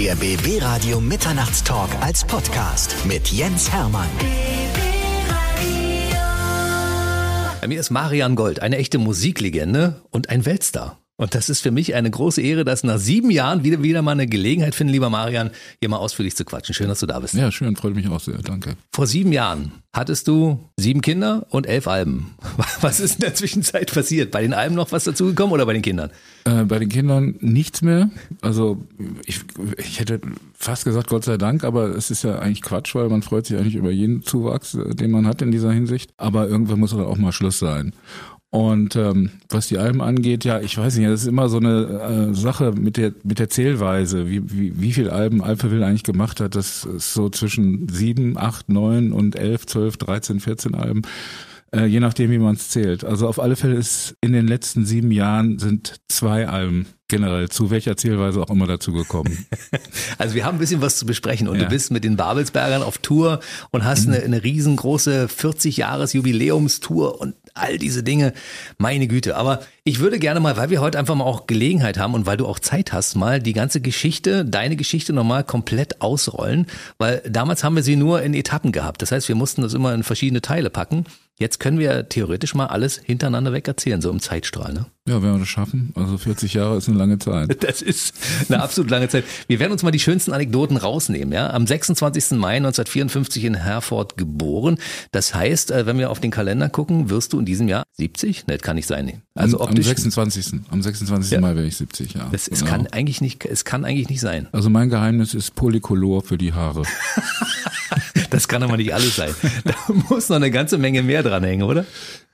Der BB Radio Mitternachtstalk als Podcast mit Jens Hermann. Bei mir ist Marian Gold, eine echte Musiklegende und ein Weltstar. Und das ist für mich eine große Ehre, dass nach sieben Jahren wieder, wieder mal eine Gelegenheit finden, lieber Marian, hier mal ausführlich zu quatschen. Schön, dass du da bist. Ja, schön, freut mich auch sehr, danke. Vor sieben Jahren hattest du sieben Kinder und elf Alben. Was ist in der Zwischenzeit passiert? Bei den Alben noch was dazugekommen oder bei den Kindern? Äh, bei den Kindern nichts mehr. Also ich, ich hätte fast gesagt, Gott sei Dank, aber es ist ja eigentlich Quatsch, weil man freut sich eigentlich über jeden Zuwachs, äh, den man hat in dieser Hinsicht. Aber irgendwann muss dann auch mal Schluss sein. Und ähm, was die Alben angeht, ja, ich weiß nicht, das ist immer so eine äh, Sache mit der mit der Zählweise, wie, wie, wie viel Alben Alphaville eigentlich gemacht hat. Das ist so zwischen sieben, acht, neun und elf, zwölf, dreizehn, vierzehn Alben, äh, je nachdem, wie man es zählt. Also auf alle Fälle ist in den letzten sieben Jahren sind zwei Alben generell zu welcher Zählweise auch immer dazu gekommen. Also wir haben ein bisschen was zu besprechen und ja. du bist mit den Babelsbergern auf Tour und hast mhm. eine, eine riesengroße 40 Jahres Jubiläumstour und all diese Dinge. Meine Güte. Aber ich würde gerne mal, weil wir heute einfach mal auch Gelegenheit haben und weil du auch Zeit hast, mal die ganze Geschichte, deine Geschichte nochmal komplett ausrollen, weil damals haben wir sie nur in Etappen gehabt. Das heißt, wir mussten das immer in verschiedene Teile packen. Jetzt können wir theoretisch mal alles hintereinander weg erzählen, so im Zeitstrahl. Ne? Ja, wenn wir das schaffen. Also 40 Jahre ist eine lange Zeit. Das ist eine absolut lange Zeit. Wir werden uns mal die schönsten Anekdoten rausnehmen. Ja, Am 26. Mai 1954 in Herford geboren. Das heißt, äh, wenn wir auf den Kalender gucken, wirst du in diesem Jahr 70? Ne, das kann nicht sein. Also am, am 26. Am 26. Ja. Mai wäre ich 70, ja. Das, es genau. kann eigentlich nicht, es kann eigentlich nicht sein. Also mein Geheimnis ist Polycolor für die Haare. das kann aber nicht alles sein. Da muss noch eine ganze Menge mehr dranhängen, oder?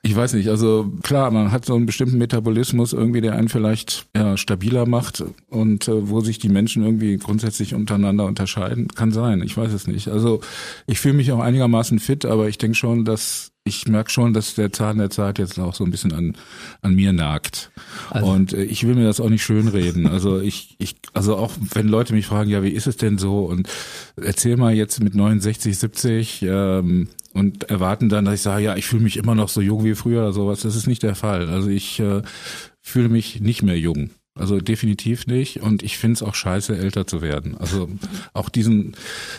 Ich weiß nicht, also klar, man hat so einen bestimmten Metabolismus irgendwie, der einen vielleicht ja, stabiler macht und äh, wo sich die Menschen irgendwie grundsätzlich untereinander unterscheiden, kann sein, ich weiß es nicht. Also ich fühle mich auch einigermaßen fit, aber ich denke schon, dass ich merke schon, dass der Zahn der Zeit jetzt auch so ein bisschen an, an mir nagt. Also. Und äh, ich will mir das auch nicht schönreden. Also ich, ich, also auch wenn Leute mich fragen, ja, wie ist es denn so? Und erzähl mal jetzt mit 69, 70, ähm, und erwarten dann, dass ich sage, ja, ich fühle mich immer noch so jung wie früher oder sowas. Das ist nicht der Fall. Also ich äh, fühle mich nicht mehr jung. Also definitiv nicht. Und ich finde es auch scheiße, älter zu werden. Also auch diesen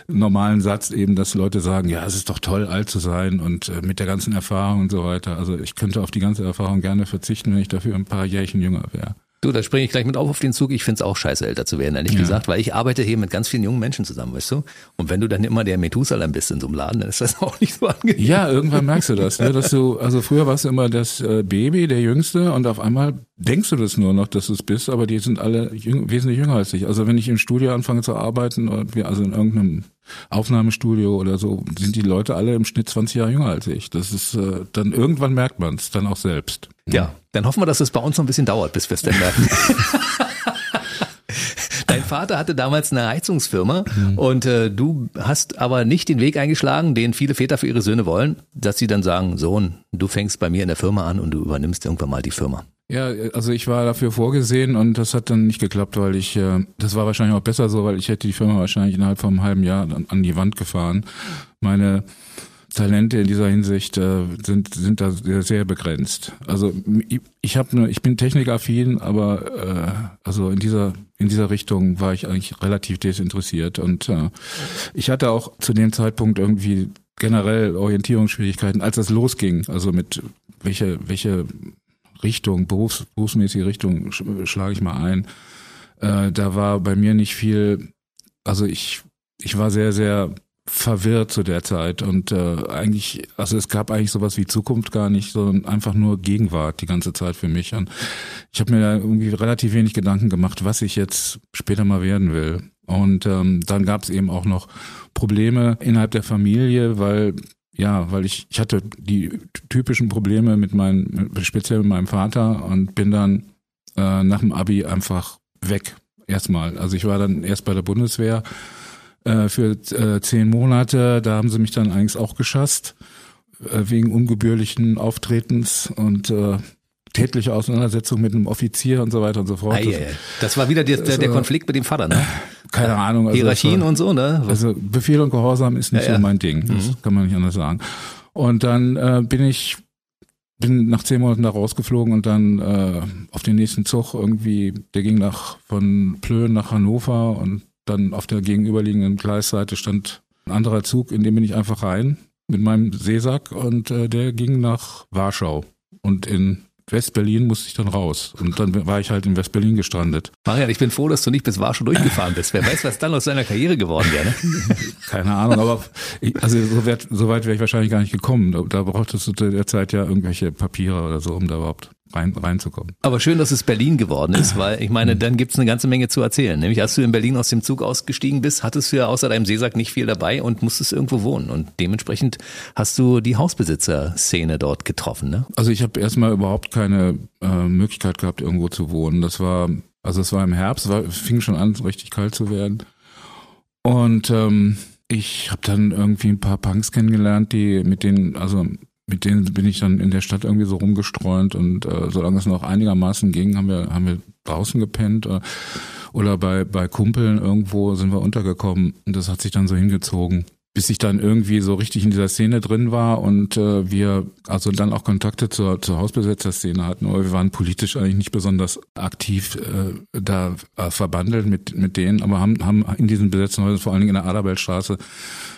normalen Satz eben, dass Leute sagen, ja, es ist doch toll, alt zu sein und äh, mit der ganzen Erfahrung und so weiter. Also ich könnte auf die ganze Erfahrung gerne verzichten, wenn ich dafür ein paar Jährchen jünger wäre. Du, da springe ich gleich mit auf auf den Zug. Ich find's auch scheiße, älter zu werden, ehrlich ja. gesagt, weil ich arbeite hier mit ganz vielen jungen Menschen zusammen, weißt du? Und wenn du dann immer der Methusalem bist in so einem Laden, dann ist das auch nicht so angenehm. Ja, irgendwann merkst du das, ne? dass du, also früher warst du immer das äh, Baby, der Jüngste, und auf einmal denkst du das nur noch, dass du es bist, aber die sind alle jüng, wesentlich jünger als ich. Also wenn ich im Studio anfange zu arbeiten, also in irgendeinem Aufnahmestudio oder so, sind die Leute alle im Schnitt 20 Jahre jünger als ich. Das ist, äh, dann irgendwann merkt man es dann auch selbst. Ja, dann hoffen wir, dass es bei uns noch ein bisschen dauert, bis wir es dann merken. Vater hatte damals eine Heizungsfirma mhm. und äh, du hast aber nicht den Weg eingeschlagen, den viele Väter für ihre Söhne wollen, dass sie dann sagen, Sohn, du fängst bei mir in der Firma an und du übernimmst irgendwann mal die Firma. Ja, also ich war dafür vorgesehen und das hat dann nicht geklappt, weil ich, äh, das war wahrscheinlich auch besser so, weil ich hätte die Firma wahrscheinlich innerhalb von einem halben Jahr an die Wand gefahren. Meine Talente in dieser Hinsicht äh, sind sind da sehr, sehr begrenzt. Also ich, ich habe nur, ich bin technikaffin, aber äh, also in dieser in dieser Richtung war ich eigentlich relativ desinteressiert und äh, ich hatte auch zu dem Zeitpunkt irgendwie generell Orientierungsschwierigkeiten, als das losging. Also mit welche welche Richtung, berufs, berufsmäßige Richtung schlage ich mal ein. Äh, da war bei mir nicht viel, also ich, ich war sehr, sehr verwirrt zu der Zeit und äh, eigentlich, also es gab eigentlich sowas wie Zukunft gar nicht, sondern einfach nur Gegenwart die ganze Zeit für mich. Und ich habe mir da irgendwie relativ wenig Gedanken gemacht, was ich jetzt später mal werden will. Und ähm, dann gab es eben auch noch Probleme innerhalb der Familie, weil ja, weil ich, ich hatte die typischen Probleme mit meinem, speziell mit meinem Vater und bin dann äh, nach dem Abi einfach weg. Erstmal. Also ich war dann erst bei der Bundeswehr äh, für äh, zehn Monate. Da haben sie mich dann eigentlich auch geschasst äh, wegen ungebührlichen Auftretens und äh, tätliche Auseinandersetzung mit einem Offizier und so weiter und so fort. Ah, das war wieder der, der, der Konflikt mit dem Vater, ne? Keine Ahnung. Also Hierarchien war, und so, ne? Also Befehl und Gehorsam ist nicht ja, so mein Ding. Das mhm. kann man nicht anders sagen. Und dann äh, bin ich bin nach zehn Monaten da rausgeflogen und dann äh, auf den nächsten Zug irgendwie, der ging nach von Plön nach Hannover und dann auf der gegenüberliegenden Gleisseite stand ein anderer Zug, in dem bin ich einfach rein mit meinem Seesack und äh, der ging nach Warschau. Und in West-Berlin musste ich dann raus. Und dann war ich halt in West-Berlin gestrandet. Marian, ich bin froh, dass du nicht bis Warschau durchgefahren bist. Wer weiß, was dann aus deiner Karriere geworden wäre. Ne? Keine Ahnung, aber ich, also so, weit, so weit wäre ich wahrscheinlich gar nicht gekommen. Da, da brauchtest du derzeit ja irgendwelche Papiere oder so, um da überhaupt rein, reinzukommen. Aber schön, dass es Berlin geworden ist, weil ich meine, dann gibt's eine ganze Menge zu erzählen. Nämlich als du in Berlin aus dem Zug ausgestiegen bist, hattest du ja außer deinem Seesack nicht viel dabei und musstest irgendwo wohnen. Und dementsprechend hast du die Hausbesitzer-Szene dort getroffen. Ne? Also ich habe erstmal überhaupt keine äh, Möglichkeit gehabt, irgendwo zu wohnen. Das war, also es war im Herbst, war, fing schon an, richtig kalt zu werden. Und ähm, ich habe dann irgendwie ein paar Punks kennengelernt, die mit denen, also mit denen bin ich dann in der Stadt irgendwie so rumgestreunt und äh, solange es noch einigermaßen ging, haben wir haben wir draußen gepennt äh, oder bei bei Kumpeln irgendwo sind wir untergekommen und das hat sich dann so hingezogen, bis ich dann irgendwie so richtig in dieser Szene drin war und äh, wir also dann auch Kontakte zur zur Hausbesetzerszene hatten, aber wir waren politisch eigentlich nicht besonders aktiv äh, da äh, verbandelt mit mit denen, aber haben haben in diesen besetzten Häusern vor allen Dingen in der Adalbertstraße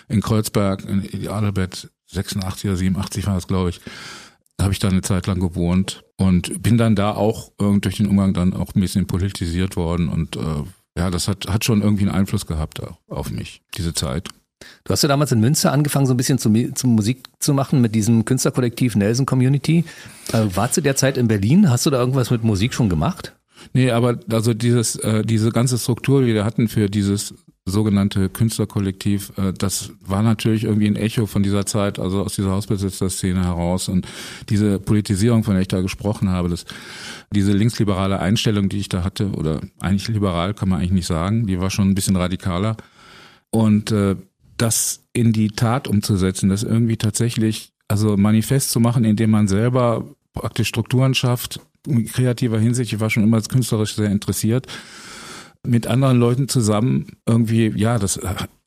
in Kreuzberg in die Adalbert 86 oder 87 war das, glaube ich. Da habe ich da eine Zeit lang gewohnt und bin dann da auch äh, durch den Umgang dann auch ein bisschen politisiert worden und äh, ja, das hat, hat schon irgendwie einen Einfluss gehabt auf mich, diese Zeit. Du hast ja damals in Münster angefangen, so ein bisschen zum, zum Musik zu machen mit diesem Künstlerkollektiv Nelson Community. Äh, war zu der Zeit in Berlin? Hast du da irgendwas mit Musik schon gemacht? Nee, aber also dieses, äh, diese ganze Struktur, die wir hatten für dieses sogenannte Künstlerkollektiv, äh, das war natürlich irgendwie ein Echo von dieser Zeit, also aus dieser Hausbesitzerszene heraus. Und diese Politisierung, von der ich da gesprochen habe, das, diese linksliberale Einstellung, die ich da hatte, oder eigentlich liberal kann man eigentlich nicht sagen, die war schon ein bisschen radikaler. Und äh, das in die Tat umzusetzen, das irgendwie tatsächlich, also manifest zu machen, indem man selber praktisch Strukturen schafft, in kreativer Hinsicht, ich war schon immer künstlerisch sehr interessiert mit anderen Leuten zusammen irgendwie, ja, das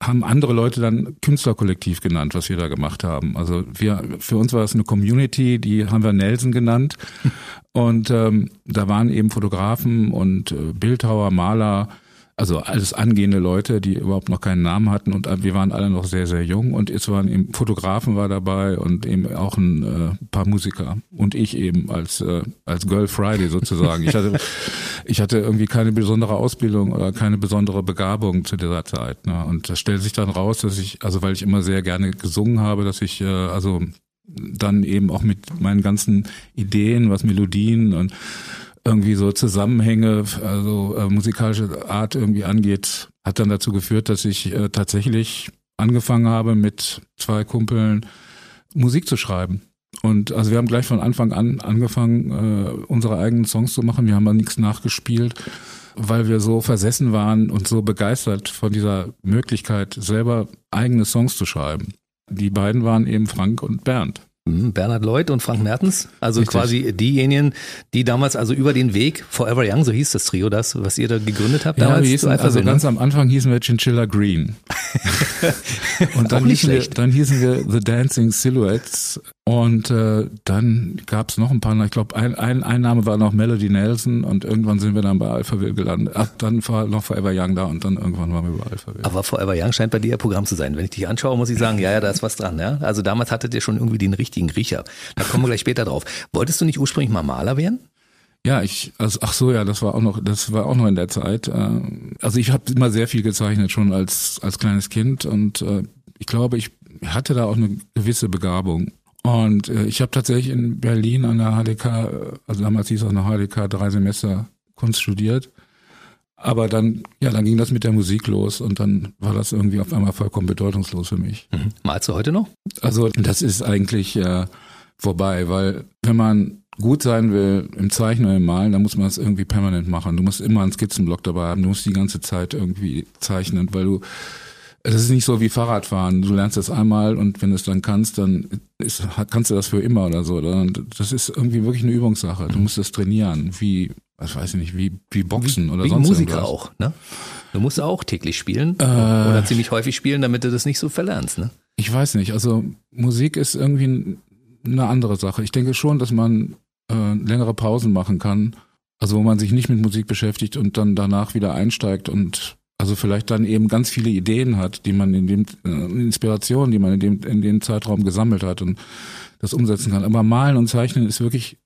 haben andere Leute dann Künstlerkollektiv genannt, was wir da gemacht haben. Also wir, für uns war das eine Community, die haben wir Nelson genannt. Und ähm, da waren eben Fotografen und äh, Bildhauer, Maler, also alles angehende Leute, die überhaupt noch keinen Namen hatten und wir waren alle noch sehr, sehr jung und es waren eben Fotografen war dabei und eben auch ein äh, paar Musiker und ich eben als äh, als Girl Friday sozusagen. Ich hatte ich hatte irgendwie keine besondere Ausbildung oder keine besondere Begabung zu dieser Zeit. Ne? Und das stellt sich dann raus, dass ich, also weil ich immer sehr gerne gesungen habe, dass ich äh, also dann eben auch mit meinen ganzen Ideen, was Melodien und irgendwie so Zusammenhänge, also äh, musikalische Art irgendwie angeht, hat dann dazu geführt, dass ich äh, tatsächlich angefangen habe, mit zwei Kumpeln Musik zu schreiben. Und also wir haben gleich von Anfang an angefangen, äh, unsere eigenen Songs zu machen. Wir haben da nichts nachgespielt, weil wir so versessen waren und so begeistert von dieser Möglichkeit, selber eigene Songs zu schreiben. Die beiden waren eben Frank und Bernd. Mhm, Bernhard Lloyd und Frank Mertens, also Richtig. quasi diejenigen, die damals also über den Weg Forever Young, so hieß das Trio, das, was ihr da gegründet habt damals. Ja, hießen, also ne? ganz am Anfang hießen wir Chinchilla Green. und dann hießen, wir, dann hießen wir The Dancing Silhouettes und äh, dann gab es noch ein paar, ich glaube, ein, ein, ein Name war noch Melody Nelson und irgendwann sind wir dann bei Alphaville gelandet. Ach, dann war noch Forever Young da und dann irgendwann waren wir bei Alphaville. Aber Forever Young scheint bei dir ja Programm zu sein. Wenn ich dich anschaue, muss ich sagen, ja, ja, da ist was dran. Ja? Also damals hattet ihr schon irgendwie den richtigen Riecher. Da kommen wir gleich später drauf. Wolltest du nicht ursprünglich mal Maler werden? Ja, ich, also, ach so, ja, das war auch noch, das war auch noch in der Zeit. Äh, also ich habe immer sehr viel gezeichnet schon als als kleines Kind und äh, ich glaube, ich hatte da auch eine gewisse Begabung. Und äh, ich habe tatsächlich in Berlin an der HDK, also damals hieß es auch noch HDK, drei Semester Kunst studiert. Aber dann, ja, dann ging das mit der Musik los und dann war das irgendwie auf einmal vollkommen bedeutungslos für mich. Mhm. Malst du heute noch? Also das ist eigentlich äh, vorbei, weil wenn man gut sein will im Zeichnen oder im Malen, dann muss man es irgendwie permanent machen. Du musst immer einen Skizzenblock dabei haben, du musst die ganze Zeit irgendwie zeichnen, weil du es ist nicht so wie Fahrradfahren. Du lernst das einmal und wenn du es dann kannst, dann ist, kannst du das für immer oder so. Das ist irgendwie wirklich eine Übungssache. Du musst das trainieren, wie, was weiß ich nicht, wie, wie Boxen wie, oder wie sonst Musiker irgendwas. auch, ne? Du musst auch täglich spielen äh, oder ziemlich häufig spielen, damit du das nicht so verlernst, ne? Ich weiß nicht. Also Musik ist irgendwie eine andere Sache. Ich denke schon, dass man äh, längere Pausen machen kann. Also wo man sich nicht mit Musik beschäftigt und dann danach wieder einsteigt und also vielleicht dann eben ganz viele Ideen hat, die man in dem äh, Inspiration, die man in dem in dem Zeitraum gesammelt hat und das umsetzen kann. Aber malen und zeichnen ist wirklich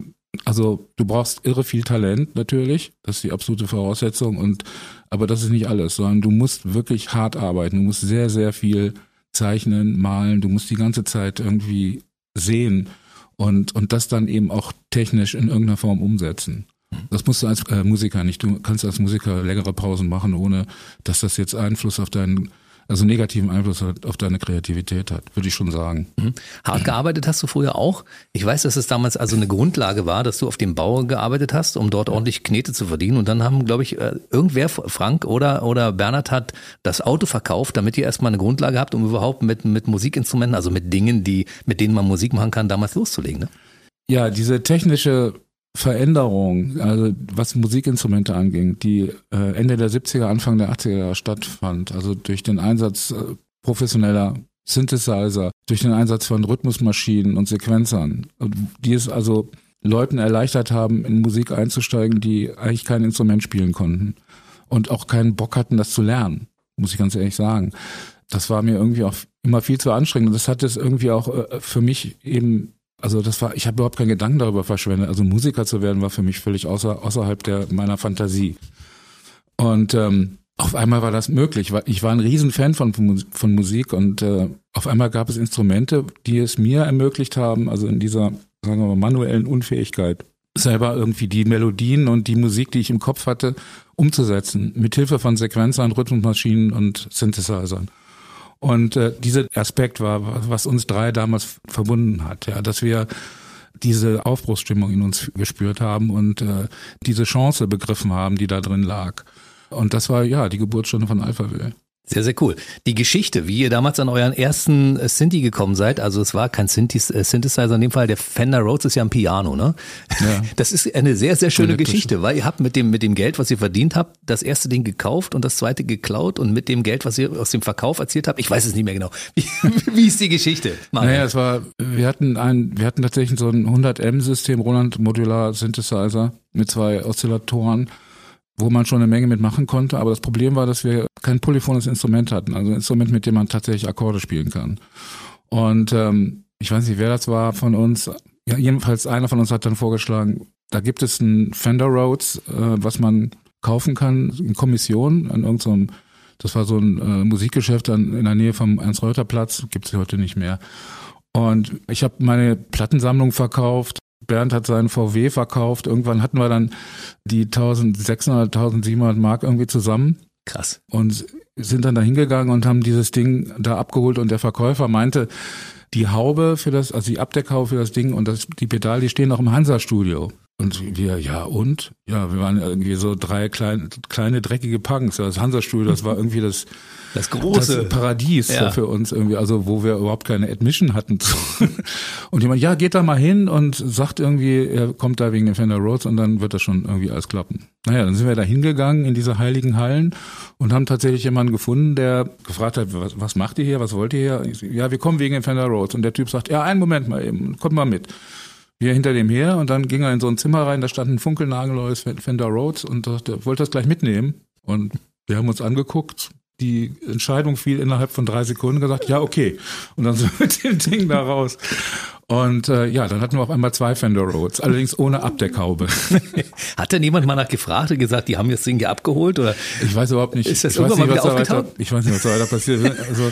also du brauchst irre viel Talent natürlich, das ist die absolute Voraussetzung und aber das ist nicht alles, sondern du musst wirklich hart arbeiten, du musst sehr sehr viel zeichnen, malen, du musst die ganze Zeit irgendwie sehen und und das dann eben auch technisch in irgendeiner Form umsetzen. Das musst du als äh, Musiker nicht. Du kannst als Musiker längere Pausen machen, ohne dass das jetzt Einfluss auf deinen also negativen Einfluss auf deine Kreativität hat, würde ich schon sagen. Mhm. Hart gearbeitet hast du früher auch. Ich weiß, dass es damals also eine Grundlage war, dass du auf dem Bau gearbeitet hast, um dort ordentlich Knete zu verdienen. Und dann haben, glaube ich, äh, irgendwer, Frank oder, oder Bernhard hat das Auto verkauft, damit ihr erstmal eine Grundlage habt, um überhaupt mit, mit Musikinstrumenten, also mit Dingen, die, mit denen man Musik machen kann, damals loszulegen. Ne? Ja, diese technische Veränderung, also was Musikinstrumente anging, die äh, Ende der 70er, Anfang der 80er Jahre stattfand, also durch den Einsatz äh, professioneller Synthesizer, durch den Einsatz von Rhythmusmaschinen und Sequenzern, die es also Leuten erleichtert haben, in Musik einzusteigen, die eigentlich kein Instrument spielen konnten und auch keinen Bock hatten, das zu lernen, muss ich ganz ehrlich sagen. Das war mir irgendwie auch immer viel zu anstrengend. Und das hat es irgendwie auch äh, für mich eben also das war, ich habe überhaupt keinen Gedanken darüber verschwendet. Also Musiker zu werden war für mich völlig außer, außerhalb der meiner Fantasie. Und ähm, auf einmal war das möglich. Ich war ein Riesenfan von, von Musik und äh, auf einmal gab es Instrumente, die es mir ermöglicht haben, also in dieser, sagen wir mal, manuellen Unfähigkeit, selber irgendwie die Melodien und die Musik, die ich im Kopf hatte, umzusetzen, mit Hilfe von Sequenzern, Rhythmusmaschinen und Synthesizern. Und äh, dieser Aspekt war, was uns drei damals verbunden hat, ja, dass wir diese Aufbruchsstimmung in uns gespürt haben und äh, diese Chance begriffen haben, die da drin lag. Und das war ja die Geburtsstunde von Alphaville. Sehr, sehr cool. Die Geschichte, wie ihr damals an euren ersten äh, Synthi gekommen seid, also es war kein äh, Synthesizer, in dem Fall der Fender Rhodes ist ja ein Piano, ne? Ja. Das ist eine sehr, sehr schöne Geschichte, weil ihr habt mit dem, mit dem Geld, was ihr verdient habt, das erste Ding gekauft und das zweite geklaut und mit dem Geld, was ihr aus dem Verkauf erzielt habt, ich weiß es nicht mehr genau. Wie, wie ist die Geschichte? Manuel? Naja, es war, wir hatten ein, wir hatten tatsächlich so ein 100M-System, Roland Modular Synthesizer mit zwei Oszillatoren wo man schon eine Menge mitmachen konnte. Aber das Problem war, dass wir kein polyphones Instrument hatten, also ein Instrument, mit dem man tatsächlich Akkorde spielen kann. Und ähm, ich weiß nicht, wer das war von uns. Ja, jedenfalls einer von uns hat dann vorgeschlagen, da gibt es ein Fender Rhodes, äh, was man kaufen kann in Kommission an irgendeinem, das war so ein äh, Musikgeschäft an, in der Nähe vom Ernst-Reuter-Platz, gibt es heute nicht mehr. Und ich habe meine Plattensammlung verkauft, Bernd hat seinen VW verkauft. Irgendwann hatten wir dann die 1600, 1700 Mark irgendwie zusammen. Krass. Und sind dann da hingegangen und haben dieses Ding da abgeholt und der Verkäufer meinte, die Haube für das, also die Abdeckhaube für das Ding und das, die Pedale, die stehen noch im Hansa-Studio. Und wir, ja und? Ja, wir waren irgendwie so drei kleine, kleine dreckige Punks. Das Hansa-Studio, das war irgendwie das, das große das Paradies ja. für uns irgendwie, also wo wir überhaupt keine Admission hatten. und jemand, ja, geht da mal hin und sagt irgendwie, er kommt da wegen den Fender Roads und dann wird das schon irgendwie alles klappen. Naja, dann sind wir da hingegangen in diese heiligen Hallen und haben tatsächlich jemanden gefunden, der gefragt hat, was, was macht ihr hier, was wollt ihr hier? Ja, wir kommen wegen den Fender Roads. Und der Typ sagt, ja, einen Moment mal eben, kommt mal mit. Wir hinter dem her und dann ging er in so ein Zimmer rein, da stand ein funkelnagelneues Fender Rhodes und sagte, wollte das gleich mitnehmen. Und wir haben uns angeguckt, die Entscheidung fiel innerhalb von drei Sekunden gesagt, ja, okay. Und dann wir mit dem Ding da raus. Und äh, ja, dann hatten wir auf einmal zwei Fender Rhodes, allerdings ohne Abdeckhaube. Hat denn jemand mal nachgefragt und gesagt, die haben das Ding abgeholt? Oder? Ich weiß überhaupt nicht. Ist das ich irgendwann mal wieder aufgetaucht? Weiter, ich weiß nicht, was da weiter passiert ist. Also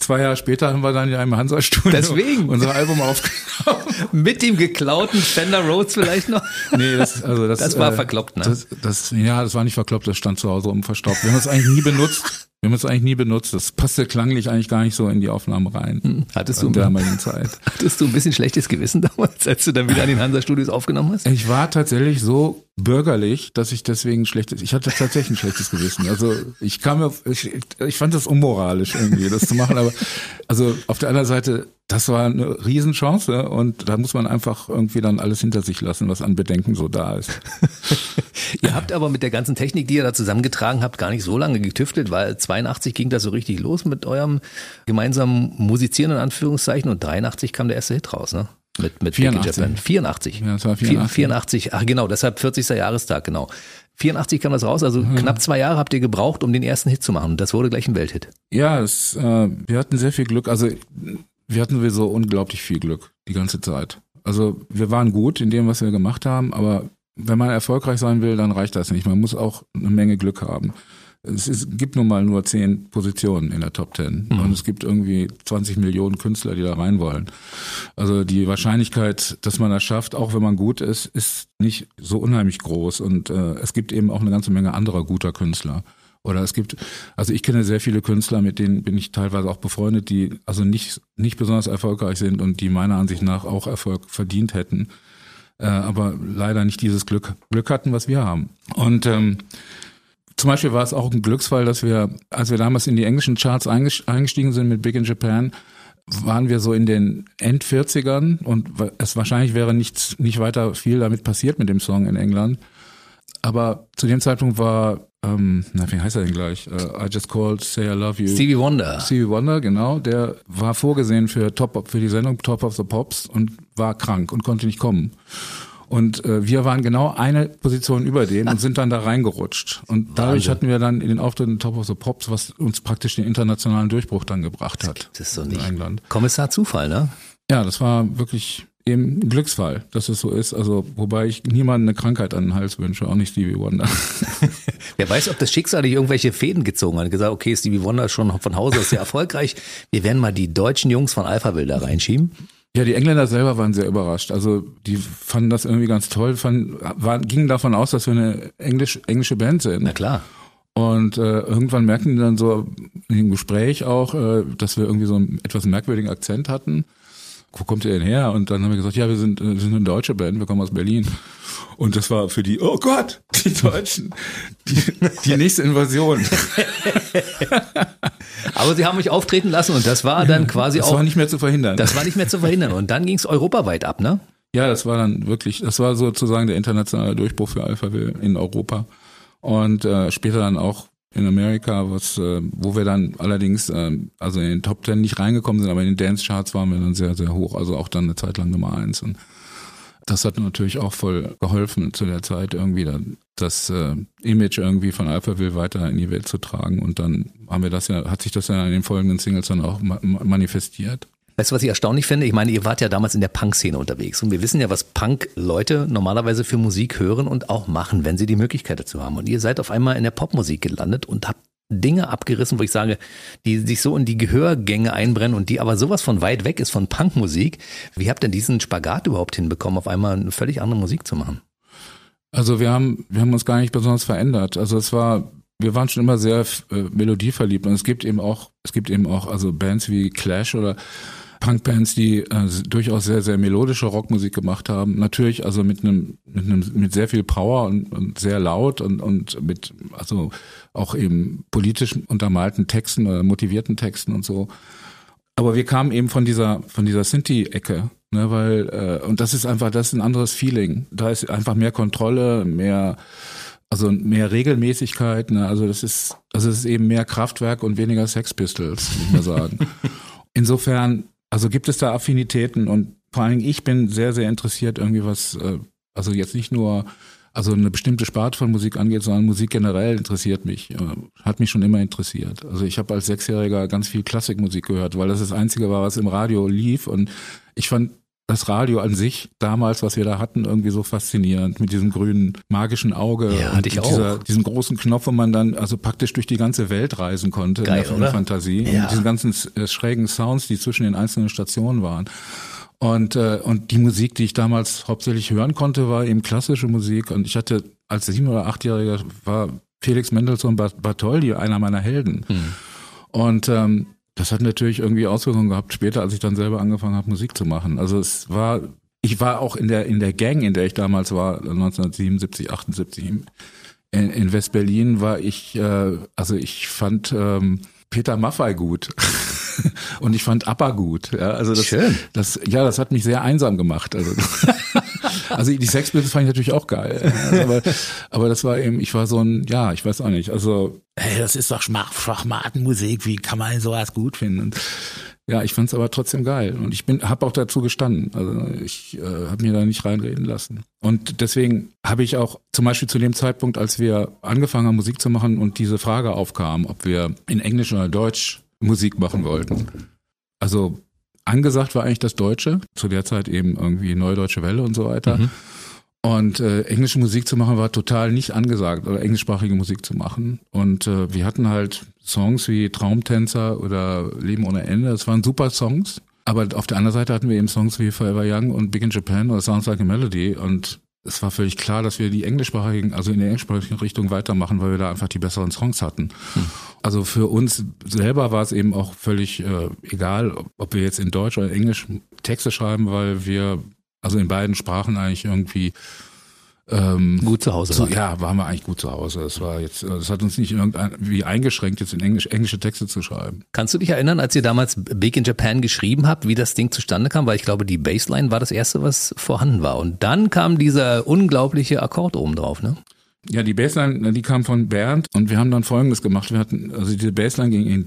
Zwei Jahre später haben wir dann ja im Hansa-Studio Deswegen. unser Album aufgenommen. Mit dem geklauten Fender Rhodes vielleicht noch? Nee, das, also das, das war äh, verkloppt, ne? Das, das, ja, das war nicht verkloppt, das stand zu Hause umverstaubt. Wir haben es eigentlich nie benutzt. Wir haben es eigentlich nie benutzt. Das passte klanglich eigentlich gar nicht so in die Aufnahme rein. Hm. Hattest du damaligen Zeit. Hattest du ein bisschen schlechtes Gewissen damals, als du dann wieder an den Hansa-Studios aufgenommen hast? Ich war tatsächlich so bürgerlich, dass ich deswegen schlechtes, ich hatte tatsächlich ein schlechtes Gewissen. Also ich kam ich, ich fand das unmoralisch irgendwie, das zu machen, aber also auf der anderen Seite, das war eine Riesenchance und da muss man einfach irgendwie dann alles hinter sich lassen, was an Bedenken so da ist. ihr habt aber mit der ganzen Technik, die ihr da zusammengetragen habt, gar nicht so lange getüftelt, weil 82 ging das so richtig los mit eurem gemeinsamen Musizieren in Anführungszeichen und 83 kam der erste Hit raus, ne? Mit, mit 84. Japan. 84. Ja, das war 84. 84. Ach genau, deshalb 40. Jahrestag, genau. 84 kam das raus, also mhm. knapp zwei Jahre habt ihr gebraucht, um den ersten Hit zu machen. Das wurde gleich ein Welthit. Ja, es, äh, wir hatten sehr viel Glück. Also wir hatten sowieso unglaublich viel Glück die ganze Zeit. Also wir waren gut in dem, was wir gemacht haben, aber wenn man erfolgreich sein will, dann reicht das nicht. Man muss auch eine Menge Glück haben. Es, ist, gibt nun mal nur zehn Positionen in der Top Ten mhm. und es gibt irgendwie 20 Millionen Künstler, die da rein wollen. Also die Wahrscheinlichkeit, dass man das schafft, auch wenn man gut ist, ist nicht so unheimlich groß und äh, es gibt eben auch eine ganze Menge anderer guter Künstler. Oder es gibt, also ich kenne sehr viele Künstler, mit denen bin ich teilweise auch befreundet, die also nicht, nicht besonders erfolgreich sind und die meiner Ansicht nach auch Erfolg verdient hätten, äh, aber leider nicht dieses Glück, Glück hatten, was wir haben. Und ähm, zum Beispiel war es auch ein Glücksfall, dass wir, als wir damals in die englischen Charts eingestiegen sind mit Big in Japan, waren wir so in den End-40ern und es wahrscheinlich wäre nichts, nicht weiter viel damit passiert mit dem Song in England. Aber zu dem Zeitpunkt war, ähm, na, wie heißt er denn gleich? Uh, I Just Called Say I Love You. Stevie Wonder. Stevie Wonder, genau. Der war vorgesehen für Top, für die Sendung Top of the Pops und war krank und konnte nicht kommen. Und äh, wir waren genau eine Position über dem und sind dann da reingerutscht. Und dadurch Wahnsinn. hatten wir dann in den Auftritten Top of the Pops, was uns praktisch den internationalen Durchbruch dann gebracht hat. Das ist so nicht. England. Kommissar Zufall, ne? Ja, das war wirklich ein Glücksfall, dass es so ist. Also, wobei ich niemandem eine Krankheit an den Hals wünsche, auch nicht Stevie Wonder. Wer weiß, ob das Schicksal nicht irgendwelche Fäden gezogen hat. Gesagt, okay, Stevie Wonder ist schon von Hause aus sehr erfolgreich. Wir werden mal die deutschen Jungs von Alpha Will da reinschieben. Ja, die Engländer selber waren sehr überrascht. Also die fanden das irgendwie ganz toll, fanden, waren, gingen davon aus, dass wir eine Englisch, englische Band sind. Na klar. Und äh, irgendwann merkten die dann so im Gespräch auch, äh, dass wir irgendwie so einen etwas merkwürdigen Akzent hatten wo kommt ihr denn her? Und dann haben wir gesagt, ja, wir sind, wir sind eine deutsche Band, wir kommen aus Berlin. Und das war für die, oh Gott, die Deutschen, die, die nächste Invasion. Aber sie haben mich auftreten lassen und das war dann quasi das auch. Das war nicht mehr zu verhindern. Das war nicht mehr zu verhindern. Und dann ging es europaweit ab, ne? Ja, das war dann wirklich, das war sozusagen der internationale Durchbruch für Alphaville in Europa. Und äh, später dann auch in Amerika, was, äh, wo wir dann allerdings, äh, also in den Top Ten nicht reingekommen sind, aber in den Dance Charts waren wir dann sehr, sehr hoch, also auch dann eine Zeit lang Nummer eins. Und das hat natürlich auch voll geholfen zu der Zeit irgendwie dann das äh, Image irgendwie von Alphaville weiter in die Welt zu tragen. Und dann haben wir das ja, hat sich das ja in den folgenden Singles dann auch ma manifestiert. Weißt du, was ich erstaunlich finde? Ich meine, ihr wart ja damals in der Punk-Szene unterwegs und wir wissen ja, was Punk-Leute normalerweise für Musik hören und auch machen, wenn sie die Möglichkeit dazu haben. Und ihr seid auf einmal in der Popmusik gelandet und habt Dinge abgerissen, wo ich sage, die sich so in die Gehörgänge einbrennen und die aber sowas von weit weg ist von Punkmusik. Wie habt ihr diesen Spagat überhaupt hinbekommen, auf einmal eine völlig andere Musik zu machen? Also wir haben, wir haben uns gar nicht besonders verändert. Also es war, wir waren schon immer sehr äh, melodieverliebt und es gibt eben auch, es gibt eben auch also Bands wie Clash oder Punkbands, die äh, durchaus sehr, sehr melodische Rockmusik gemacht haben. Natürlich also mit einem, mit einem, mit sehr viel Power und, und sehr laut und, und mit, also auch eben politisch untermalten Texten oder motivierten Texten und so. Aber wir kamen eben von dieser, von dieser Sinti-Ecke, ne, weil, äh, und das ist einfach, das ist ein anderes Feeling. Da ist einfach mehr Kontrolle, mehr, also mehr Regelmäßigkeit, ne? also das ist, also es ist eben mehr Kraftwerk und weniger Sex Pistols, muss man sagen. Insofern also gibt es da Affinitäten und vor allen Dingen ich bin sehr, sehr interessiert irgendwie was, äh, also jetzt nicht nur also eine bestimmte Sparte von Musik angeht, sondern Musik generell interessiert mich, äh, hat mich schon immer interessiert. Also ich habe als Sechsjähriger ganz viel Klassikmusik gehört, weil das das Einzige war, was im Radio lief und ich fand das Radio an sich damals, was wir da hatten, irgendwie so faszinierend mit diesem grünen magischen Auge ja, und ich dieser, diesem großen Knopf, wo man dann also praktisch durch die ganze Welt reisen konnte Geil, in der Fantasie ja. und diesen ganzen äh, schrägen Sounds, die zwischen den einzelnen Stationen waren. Und äh, und die Musik, die ich damals hauptsächlich hören konnte, war eben klassische Musik und ich hatte als sieben oder achtjähriger war Felix Mendelssohn Bartholdy einer meiner Helden. Hm. Und ähm, das hat natürlich irgendwie Auswirkungen gehabt später, als ich dann selber angefangen habe, Musik zu machen. Also es war, ich war auch in der, in der Gang, in der ich damals war, 1977, 78 in, in West-Berlin war ich, äh, also ich fand ähm, Peter Maffay gut. und ich fand Appa gut. Ja, also das, Schön. das, ja, das hat mich sehr einsam gemacht. Also, also die Sex Pistols fand ich natürlich auch geil. aber, aber das war eben, ich war so ein, ja, ich weiß auch nicht. Also, hey, das ist doch Schwachmatenmusik. Wie kann man sowas gut finden? Und, Ja, ich fand's aber trotzdem geil und ich bin habe auch dazu gestanden. Also ich äh, habe mir da nicht reinreden lassen. Und deswegen habe ich auch zum Beispiel zu dem Zeitpunkt, als wir angefangen haben Musik zu machen und diese Frage aufkam, ob wir in Englisch oder Deutsch Musik machen wollten. Also angesagt war eigentlich das Deutsche, zu der Zeit eben irgendwie Neue Deutsche Welle und so weiter. Mhm. Und äh, englische Musik zu machen war total nicht angesagt, oder englischsprachige Musik zu machen. Und äh, wir hatten halt Songs wie Traumtänzer oder Leben ohne Ende. Das waren super Songs. Aber auf der anderen Seite hatten wir eben Songs wie Forever Young und Big in Japan oder Sounds Like a Melody. Und es war völlig klar, dass wir die englischsprachigen, also in der englischsprachigen Richtung weitermachen, weil wir da einfach die besseren Songs hatten. Hm. Also für uns selber war es eben auch völlig äh, egal, ob wir jetzt in Deutsch oder Englisch Texte schreiben, weil wir also in beiden Sprachen eigentlich irgendwie ähm, gut zu Hause. Zu, ja, waren wir eigentlich gut zu Hause. Es war jetzt, das hat uns nicht irgendwie eingeschränkt, jetzt in Englisch, englische Texte zu schreiben. Kannst du dich erinnern, als ihr damals Big in Japan geschrieben habt, wie das Ding zustande kam? Weil ich glaube, die Bassline war das erste, was vorhanden war. Und dann kam dieser unglaubliche Akkord oben drauf, ne? Ja, die Bassline, die kam von Bernd und wir haben dann Folgendes gemacht. Wir hatten, also diese Bassline ging in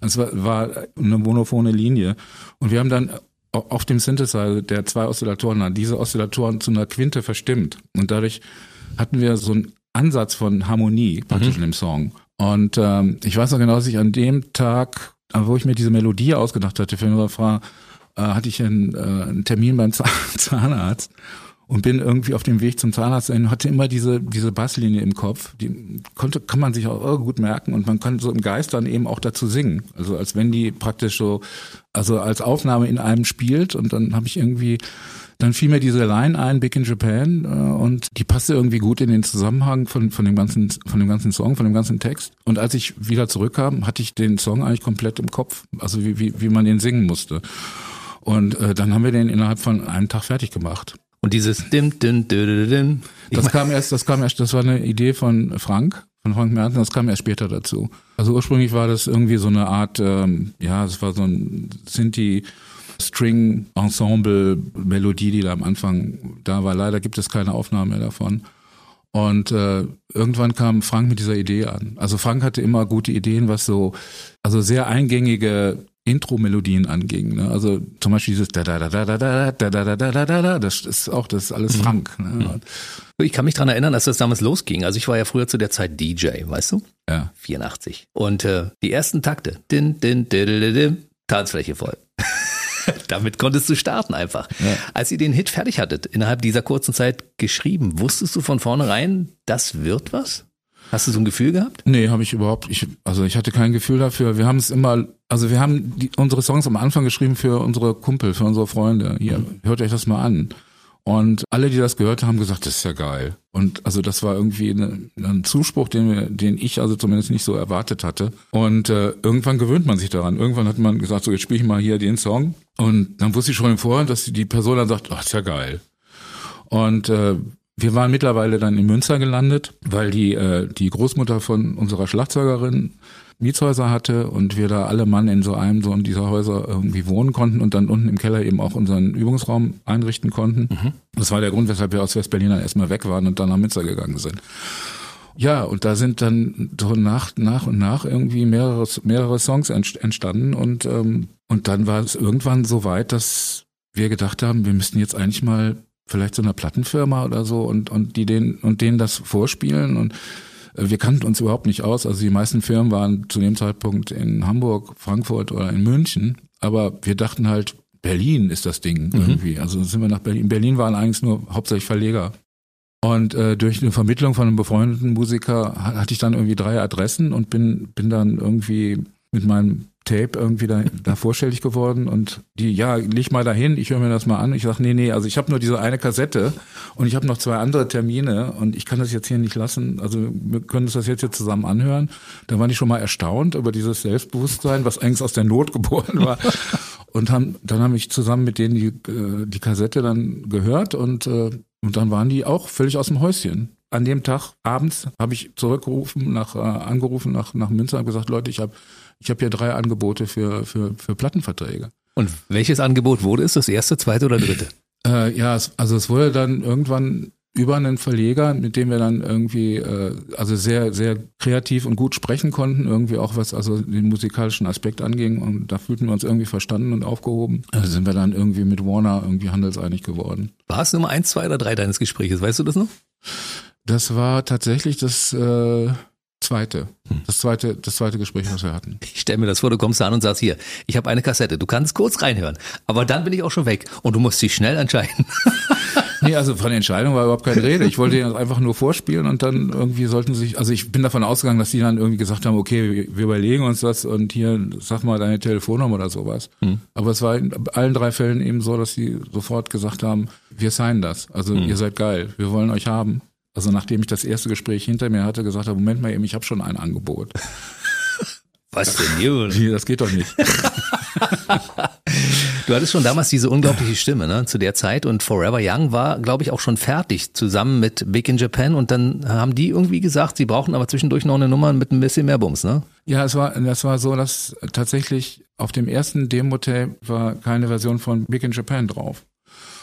es war, war eine monophone Linie und wir haben dann auf dem Synthesizer, der zwei Oszillatoren hat, diese Oszillatoren zu einer Quinte verstimmt und dadurch hatten wir so einen Ansatz von Harmonie praktisch mhm. in dem Song. Und ähm, ich weiß noch genau, dass ich an dem Tag, wo ich mir diese Melodie ausgedacht hatte für den Refrain, äh, hatte ich einen, äh, einen Termin beim Zahnarzt und bin irgendwie auf dem Weg zum Zahnarzt und hatte immer diese diese Basslinie im Kopf, die konnte kann man sich auch gut merken und man kann so im Geist dann eben auch dazu singen, also als wenn die praktisch so also als Aufnahme in einem spielt und dann habe ich irgendwie dann fiel mir diese Line ein, Big in Japan, äh, und die passte irgendwie gut in den Zusammenhang von, von dem ganzen, von dem ganzen Song, von dem ganzen Text. Und als ich wieder zurückkam, hatte ich den Song eigentlich komplett im Kopf, also wie, wie, wie man den singen musste. Und äh, dann haben wir den innerhalb von einem Tag fertig gemacht. Und dieses dim, dim, dim, dim. Das kam erst, das kam erst, das war eine Idee von Frank, von Frank Merten, das kam erst später dazu. Also ursprünglich war das irgendwie so eine Art, ähm, ja, es war so ein Sinti String Ensemble Melodie, die da am Anfang da war. Leider gibt es keine Aufnahme mehr davon. Und äh, irgendwann kam Frank mit dieser Idee an. Also Frank hatte immer gute Ideen, was so, also sehr eingängige Intro-Melodien anging. Ne? Also zum Beispiel dieses da da da da da da da da da da da da da das ist auch das ist alles Frank. Ne? Ich kann mich dran erinnern, als das damals losging. Also ich war ja früher zu der Zeit DJ, weißt du? Ja. 84. Und äh, die ersten Takte, din, din, din, din, din, Tanzfläche voll. Damit konntest du starten einfach. Ja. Als ihr den Hit fertig hattet, innerhalb dieser kurzen Zeit geschrieben, wusstest du von vornherein, das wird was? Hast du so ein Gefühl gehabt? Nee, habe ich überhaupt. Ich, also ich hatte kein Gefühl dafür. Wir haben es immer, also wir haben die, unsere Songs am Anfang geschrieben für unsere Kumpel, für unsere Freunde. Hier, hört euch das mal an. Und alle, die das gehört haben, haben gesagt, das ist ja geil. Und also das war irgendwie eine, ein Zuspruch, den, wir, den ich also zumindest nicht so erwartet hatte. Und äh, irgendwann gewöhnt man sich daran. Irgendwann hat man gesagt, so jetzt spiele ich mal hier den Song. Und dann wusste ich schon im Vorhinein, dass die Person dann sagt, ach, ist ja geil. Und äh, wir waren mittlerweile dann in Münster gelandet, weil die, äh, die Großmutter von unserer Schlagzeugerin Mietshäuser hatte und wir da alle Mann in so einem so in dieser Häuser irgendwie wohnen konnten und dann unten im Keller eben auch unseren Übungsraum einrichten konnten. Mhm. Das war der Grund, weshalb wir aus Westberlin dann erstmal weg waren und dann nach Münster gegangen sind. Ja, und da sind dann so nach, nach und nach irgendwie mehrere, mehrere Songs entstanden und, ähm, und dann war es irgendwann so weit, dass wir gedacht haben, wir müssten jetzt eigentlich mal vielleicht so einer Plattenfirma oder so und, und die denen, und denen das vorspielen und äh, wir kannten uns überhaupt nicht aus. Also die meisten Firmen waren zu dem Zeitpunkt in Hamburg, Frankfurt oder in München. Aber wir dachten halt, Berlin ist das Ding mhm. irgendwie. Also sind wir nach Berlin. In Berlin waren eigentlich nur hauptsächlich Verleger. Und äh, durch eine Vermittlung von einem befreundeten Musiker hatte ich dann irgendwie drei Adressen und bin, bin dann irgendwie mit meinem Tape irgendwie da, da vorstellig geworden und die, ja, leg mal dahin, ich höre mir das mal an. Ich sag, nee, nee, also ich habe nur diese eine Kassette und ich habe noch zwei andere Termine und ich kann das jetzt hier nicht lassen. Also wir können uns das jetzt hier zusammen anhören. Da war ich schon mal erstaunt über dieses Selbstbewusstsein, was eigentlich aus der Not geboren war. und haben, dann habe ich zusammen mit denen die, äh, die Kassette dann gehört und, äh, und dann waren die auch völlig aus dem Häuschen an dem Tag abends habe ich zurückgerufen, nach, äh, angerufen nach, nach Münster und gesagt, Leute, ich habe ich habe hier drei Angebote für, für, für Plattenverträge. Und welches Angebot wurde es? Das erste, zweite oder dritte? Äh, ja, es, also es wurde dann irgendwann über einen Verleger, mit dem wir dann irgendwie äh, also sehr sehr kreativ und gut sprechen konnten, irgendwie auch was also den musikalischen Aspekt anging und da fühlten wir uns irgendwie verstanden und aufgehoben. Also sind wir dann irgendwie mit Warner irgendwie handelseinig geworden. War es Nummer eins, zwei oder drei deines Gespräches? Weißt du das noch? Das war tatsächlich das äh, zweite, das zweite, das zweite Gespräch, was wir hatten. Ich stell mir das vor, du kommst da an und sagst hier, ich habe eine Kassette, du kannst kurz reinhören, aber dann bin ich auch schon weg und du musst dich schnell entscheiden. nee, also von Entscheidung war überhaupt keine Rede. Ich wollte ihnen einfach nur vorspielen und dann irgendwie sollten sich, also ich bin davon ausgegangen, dass die dann irgendwie gesagt haben, okay, wir überlegen uns das und hier sag mal deine Telefonnummer oder sowas. Mhm. Aber es war in allen drei Fällen eben so, dass sie sofort gesagt haben, wir signen das. Also mhm. ihr seid geil, wir wollen euch haben. Also nachdem ich das erste Gespräch hinter mir hatte, gesagt habe, Moment mal eben, ich habe schon ein Angebot. Was denn? Nee, das geht doch nicht. du hattest schon damals diese unglaubliche Stimme, ne, zu der Zeit und Forever Young war, glaube ich, auch schon fertig, zusammen mit Big in Japan und dann haben die irgendwie gesagt, sie brauchen aber zwischendurch noch eine Nummer mit ein bisschen mehr Bums, ne? Ja, es war, das war so, dass tatsächlich auf dem ersten Demo-Tape war keine Version von Big in Japan drauf.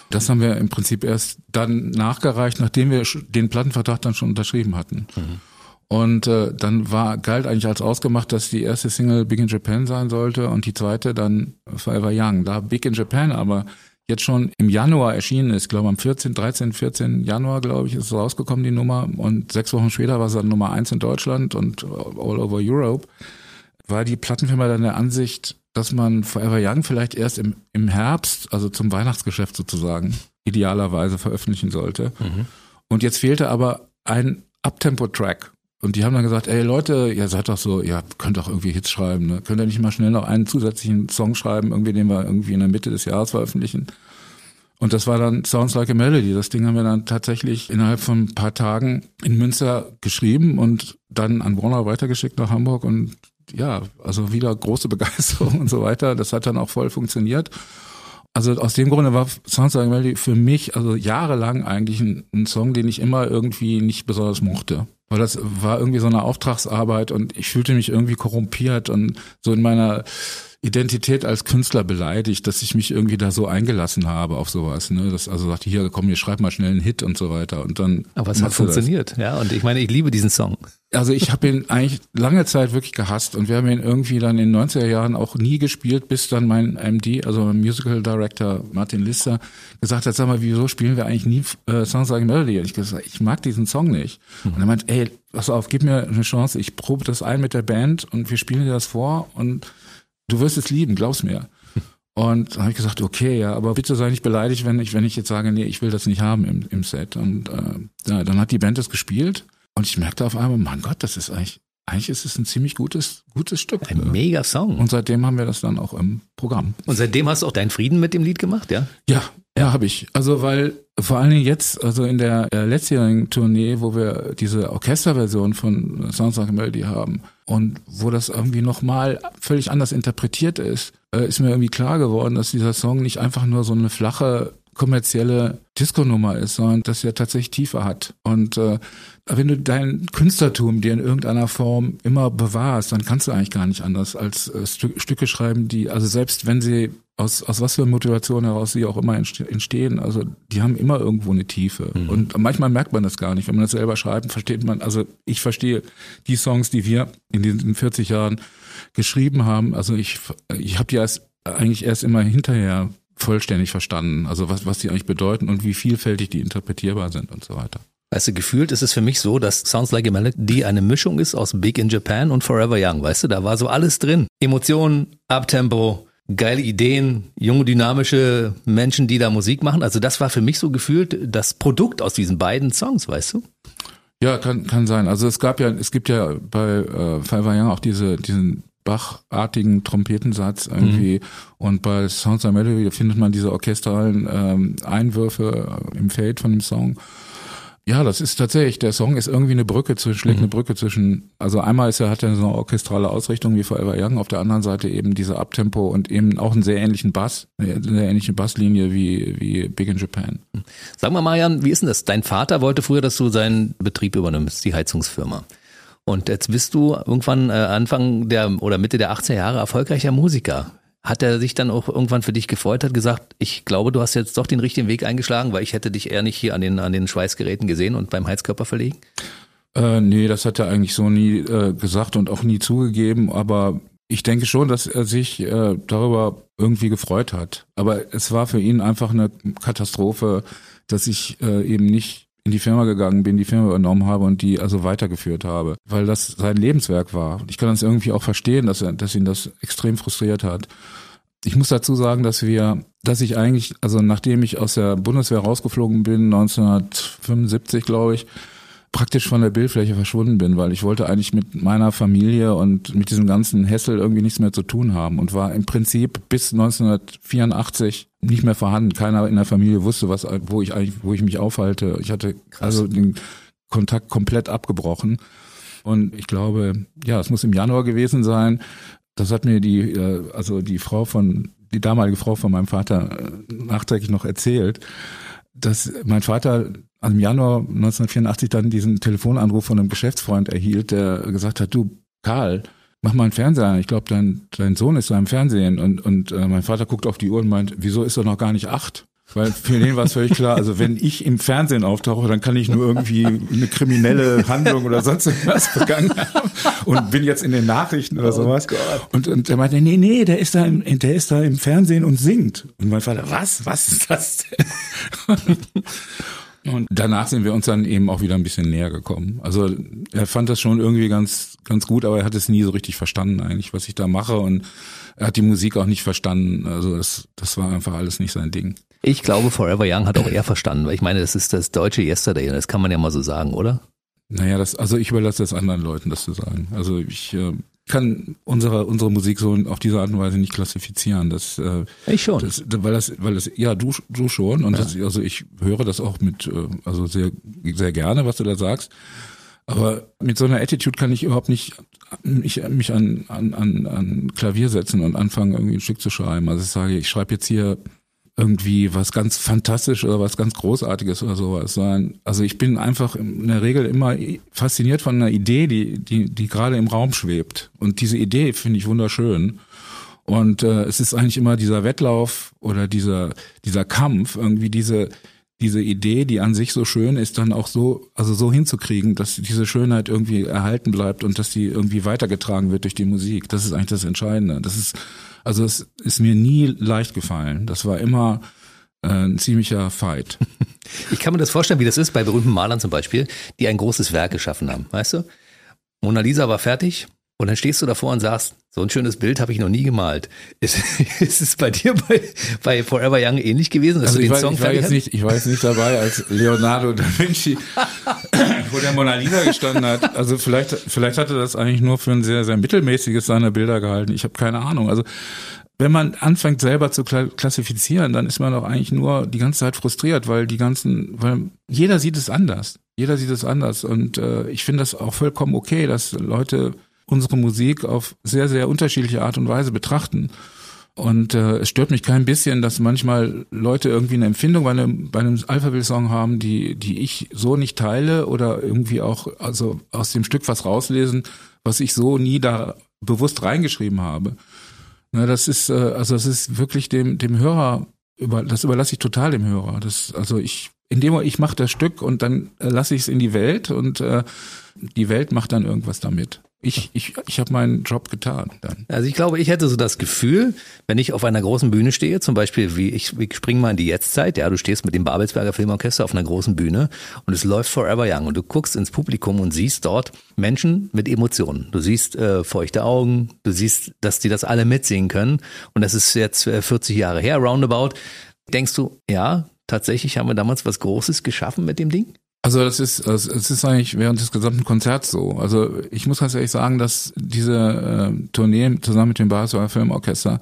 Das haben wir im Prinzip erst dann nachgereicht, nachdem wir den Plattenvertrag dann schon unterschrieben hatten. Mhm. Und äh, dann war galt eigentlich als ausgemacht, dass die erste Single Big in Japan sein sollte und die zweite dann Forever Young. Da Big in Japan aber jetzt schon im Januar erschienen ist, glaube am 14, 13, 14 Januar, glaube ich, ist es rausgekommen, die Nummer. Und sechs Wochen später war es dann Nummer eins in Deutschland und all over Europe. War die Plattenfirma dann der Ansicht, dass man Forever Young vielleicht erst im, im Herbst, also zum Weihnachtsgeschäft sozusagen, idealerweise veröffentlichen sollte. Mhm. Und jetzt fehlte aber ein Uptempo-Track. Und die haben dann gesagt, ey Leute, ihr seid doch so, ihr könnt doch irgendwie Hits schreiben, ne? Könnt ihr nicht mal schnell noch einen zusätzlichen Song schreiben, irgendwie, den wir irgendwie in der Mitte des Jahres veröffentlichen? Und das war dann Sounds Like a Melody. Das Ding haben wir dann tatsächlich innerhalb von ein paar Tagen in Münster geschrieben und dann an Warner weitergeschickt nach Hamburg und ja, also wieder große Begeisterung und so weiter. Das hat dann auch voll funktioniert. Also aus dem Grunde war Sounds Like Melody für mich also jahrelang eigentlich ein, ein, Song, den ich immer irgendwie nicht besonders mochte. Weil das war irgendwie so eine Auftragsarbeit und ich fühlte mich irgendwie korrumpiert und so in meiner Identität als Künstler beleidigt, dass ich mich irgendwie da so eingelassen habe auf sowas. Ne? Das also sagte, hier, komm, hier schreib mal schnell einen Hit und so weiter. Und dann. Aber es hat funktioniert, das. ja. Und ich meine, ich liebe diesen Song. Also ich habe ihn eigentlich lange Zeit wirklich gehasst und wir haben ihn irgendwie dann in den 90er Jahren auch nie gespielt, bis dann mein MD, also mein Musical Director Martin Lister, gesagt hat, sag mal, wieso spielen wir eigentlich nie äh, Songs like Melody? Und ich gesagt, ich mag diesen Song nicht. Mhm. Und er meint, ey, pass auf, gib mir eine Chance, ich probe das ein mit der Band und wir spielen dir das vor und du wirst es lieben, glaub's mir. Und dann habe ich gesagt, okay, ja, aber bitte sei nicht beleidigt, wenn ich, wenn ich jetzt sage, nee, ich will das nicht haben im, im Set. Und äh, ja, dann hat die Band das gespielt und ich merkte auf einmal, mein Gott, das ist eigentlich, eigentlich ist es ein ziemlich gutes, gutes Stück. Ein mega Song. Und seitdem haben wir das dann auch im Programm. Und seitdem hast du auch deinen Frieden mit dem Lied gemacht, ja? Ja, ja, habe ich. Also weil vor allen Dingen jetzt, also in der äh, letztjährigen Tournee, wo wir diese Orchesterversion von Sounds Like a Melody haben und wo das irgendwie nochmal völlig anders interpretiert ist, äh, ist mir irgendwie klar geworden, dass dieser Song nicht einfach nur so eine flache kommerzielle Disco-Nummer ist, sondern dass er tatsächlich Tiefe hat. Und äh, wenn du dein Künstlertum dir in irgendeiner Form immer bewahrst, dann kannst du eigentlich gar nicht anders als äh, Stücke schreiben, die, also selbst wenn sie aus, aus was für Motivation heraus sie auch immer entstehen. Also die haben immer irgendwo eine Tiefe. Mhm. Und manchmal merkt man das gar nicht. Wenn man das selber schreibt, versteht man, also ich verstehe die Songs, die wir in diesen 40 Jahren geschrieben haben. Also ich, ich habe die erst, eigentlich erst immer hinterher vollständig verstanden. Also was, was die eigentlich bedeuten und wie vielfältig die interpretierbar sind und so weiter. Weißt du, gefühlt ist es für mich so, dass Sounds Like a Melody eine Mischung ist aus Big in Japan und Forever Young. Weißt du, da war so alles drin. Emotionen, Abtempo, geile Ideen, junge, dynamische Menschen, die da Musik machen. Also das war für mich so gefühlt das Produkt aus diesen beiden Songs, weißt du? Ja, kann, kann sein. Also es gab ja, es gibt ja bei äh, Five Young auch diese, diesen Bach-artigen Trompetensatz irgendwie. Mhm. Und bei Sounds of Melody findet man diese orchestralen ähm, Einwürfe im Fade von dem Song. Ja, das ist tatsächlich, der Song ist irgendwie eine Brücke zwischen, schlägt mhm. eine Brücke zwischen, also einmal ist er, hat er so eine orchestrale Ausrichtung wie Forever Young, auf der anderen Seite eben diese Abtempo und eben auch einen sehr ähnlichen Bass, eine sehr ähnliche Basslinie wie, wie Big in Japan. Sag mal, Marian, wie ist denn das? Dein Vater wollte früher, dass du seinen Betrieb übernimmst, die Heizungsfirma. Und jetzt bist du irgendwann äh, Anfang der oder Mitte der 80er Jahre erfolgreicher Musiker. Hat er sich dann auch irgendwann für dich gefreut, hat gesagt, ich glaube, du hast jetzt doch den richtigen Weg eingeschlagen, weil ich hätte dich eher nicht hier an den, an den Schweißgeräten gesehen und beim Heizkörper verlegen? Äh, nee, das hat er eigentlich so nie äh, gesagt und auch nie zugegeben, aber ich denke schon, dass er sich äh, darüber irgendwie gefreut hat. Aber es war für ihn einfach eine Katastrophe, dass ich äh, eben nicht in die Firma gegangen bin, die Firma übernommen habe und die also weitergeführt habe, weil das sein Lebenswerk war. Ich kann das irgendwie auch verstehen, dass er, dass ihn das extrem frustriert hat. Ich muss dazu sagen, dass wir, dass ich eigentlich, also nachdem ich aus der Bundeswehr rausgeflogen bin, 1975 glaube ich, praktisch von der Bildfläche verschwunden bin, weil ich wollte eigentlich mit meiner Familie und mit diesem ganzen Hessel irgendwie nichts mehr zu tun haben und war im Prinzip bis 1984 nicht mehr vorhanden. Keiner in der Familie wusste, was, wo ich eigentlich, wo ich mich aufhalte. Ich hatte Krass. also den Kontakt komplett abgebrochen. Und ich glaube, ja, es muss im Januar gewesen sein. Das hat mir die, äh, also die Frau von, die damalige Frau von meinem Vater äh, nachträglich noch erzählt, dass mein Vater also im Januar 1984 dann diesen Telefonanruf von einem Geschäftsfreund erhielt, der gesagt hat, du Karl, mach mal einen Fernseher an. Ich glaube, dein, dein Sohn ist da im Fernsehen. Und, und äh, mein Vater guckt auf die Uhr und meint, wieso ist er noch gar nicht acht? Weil für den war es völlig klar, also wenn ich im Fernsehen auftauche, dann kann ich nur irgendwie eine kriminelle Handlung oder sonst irgendwas begangen haben und bin jetzt in den Nachrichten oder oh sowas. Gott. Und, und er meinte, nee, nee, der ist da im, der ist da im Fernsehen und singt. Und mein Vater, was? Was ist das denn? Und danach sind wir uns dann eben auch wieder ein bisschen näher gekommen. Also er fand das schon irgendwie ganz, ganz gut, aber er hat es nie so richtig verstanden eigentlich, was ich da mache. Und er hat die Musik auch nicht verstanden. Also das, das war einfach alles nicht sein Ding. Ich glaube, Forever Young hat auch er verstanden, weil ich meine, das ist das deutsche Yesterday, das kann man ja mal so sagen, oder? Naja, das, also ich überlasse das anderen Leuten, das zu sagen. Also ich äh, kann unsere unsere Musik so auf diese Art und Weise nicht klassifizieren. Das, äh, ich schon. Das, weil das, weil das, ja, du, du schon. Und ja. das, also ich höre das auch mit, äh, also sehr, sehr gerne, was du da sagst. Aber mit so einer Attitude kann ich überhaupt nicht mich, mich an, an, an, an Klavier setzen und anfangen, irgendwie ein Stück zu schreiben. Also ich sage, ich schreibe jetzt hier irgendwie was ganz fantastisch oder was ganz Großartiges oder sowas, sondern also ich bin einfach in der Regel immer fasziniert von einer Idee, die, die, die gerade im Raum schwebt. Und diese Idee finde ich wunderschön. Und äh, es ist eigentlich immer dieser Wettlauf oder dieser, dieser Kampf, irgendwie diese, diese Idee, die an sich so schön ist, dann auch so, also so hinzukriegen, dass diese Schönheit irgendwie erhalten bleibt und dass die irgendwie weitergetragen wird durch die Musik. Das ist eigentlich das Entscheidende. Das ist, also es ist mir nie leicht gefallen. Das war immer äh, ein ziemlicher Fight. Ich kann mir das vorstellen, wie das ist bei berühmten Malern zum Beispiel, die ein großes Werk geschaffen haben. Weißt du? Mona Lisa war fertig und dann stehst du davor und sagst, so ein schönes Bild habe ich noch nie gemalt. Ist, ist es bei dir bei, bei Forever Young ähnlich gewesen, dass also du den war, Song ich war, jetzt nicht, ich war jetzt nicht dabei, als Leonardo da Vinci vor der Mona Lisa gestanden hat. Also vielleicht, vielleicht hatte das eigentlich nur für ein sehr, sehr mittelmäßiges seiner Bilder gehalten. Ich habe keine Ahnung. Also wenn man anfängt selber zu klassifizieren, dann ist man doch eigentlich nur die ganze Zeit frustriert, weil die ganzen, weil jeder sieht es anders. Jeder sieht es anders. Und äh, ich finde das auch vollkommen okay, dass Leute unsere Musik auf sehr, sehr unterschiedliche Art und Weise betrachten. Und äh, es stört mich kein bisschen, dass manchmal Leute irgendwie eine Empfindung bei einem, bei einem Alphaville-Song haben, die, die ich so nicht teile oder irgendwie auch also aus dem Stück was rauslesen, was ich so nie da bewusst reingeschrieben habe. Na, das ist, äh, also das ist wirklich dem, dem Hörer, über, das überlasse ich total dem Hörer. Das, also ich, indem ich mache das Stück und dann äh, lasse ich es in die Welt und äh, die Welt macht dann irgendwas damit ich, ich, ich habe meinen Job getan dann. Also ich glaube, ich hätte so das Gefühl, wenn ich auf einer großen Bühne stehe, zum Beispiel wie ich, ich springe mal in die Jetztzeit, ja, du stehst mit dem Babelsberger Filmorchester auf einer großen Bühne und es läuft Forever Young und du guckst ins Publikum und siehst dort Menschen mit Emotionen. Du siehst äh, feuchte Augen, du siehst, dass die das alle mitsingen können und das ist jetzt 40 äh, Jahre her, roundabout. Denkst du, ja, tatsächlich haben wir damals was Großes geschaffen mit dem Ding? Also das ist, es ist eigentlich während des gesamten Konzerts so. Also ich muss ganz ehrlich sagen, dass diese äh, Tournee zusammen mit dem Basler Filmorchester,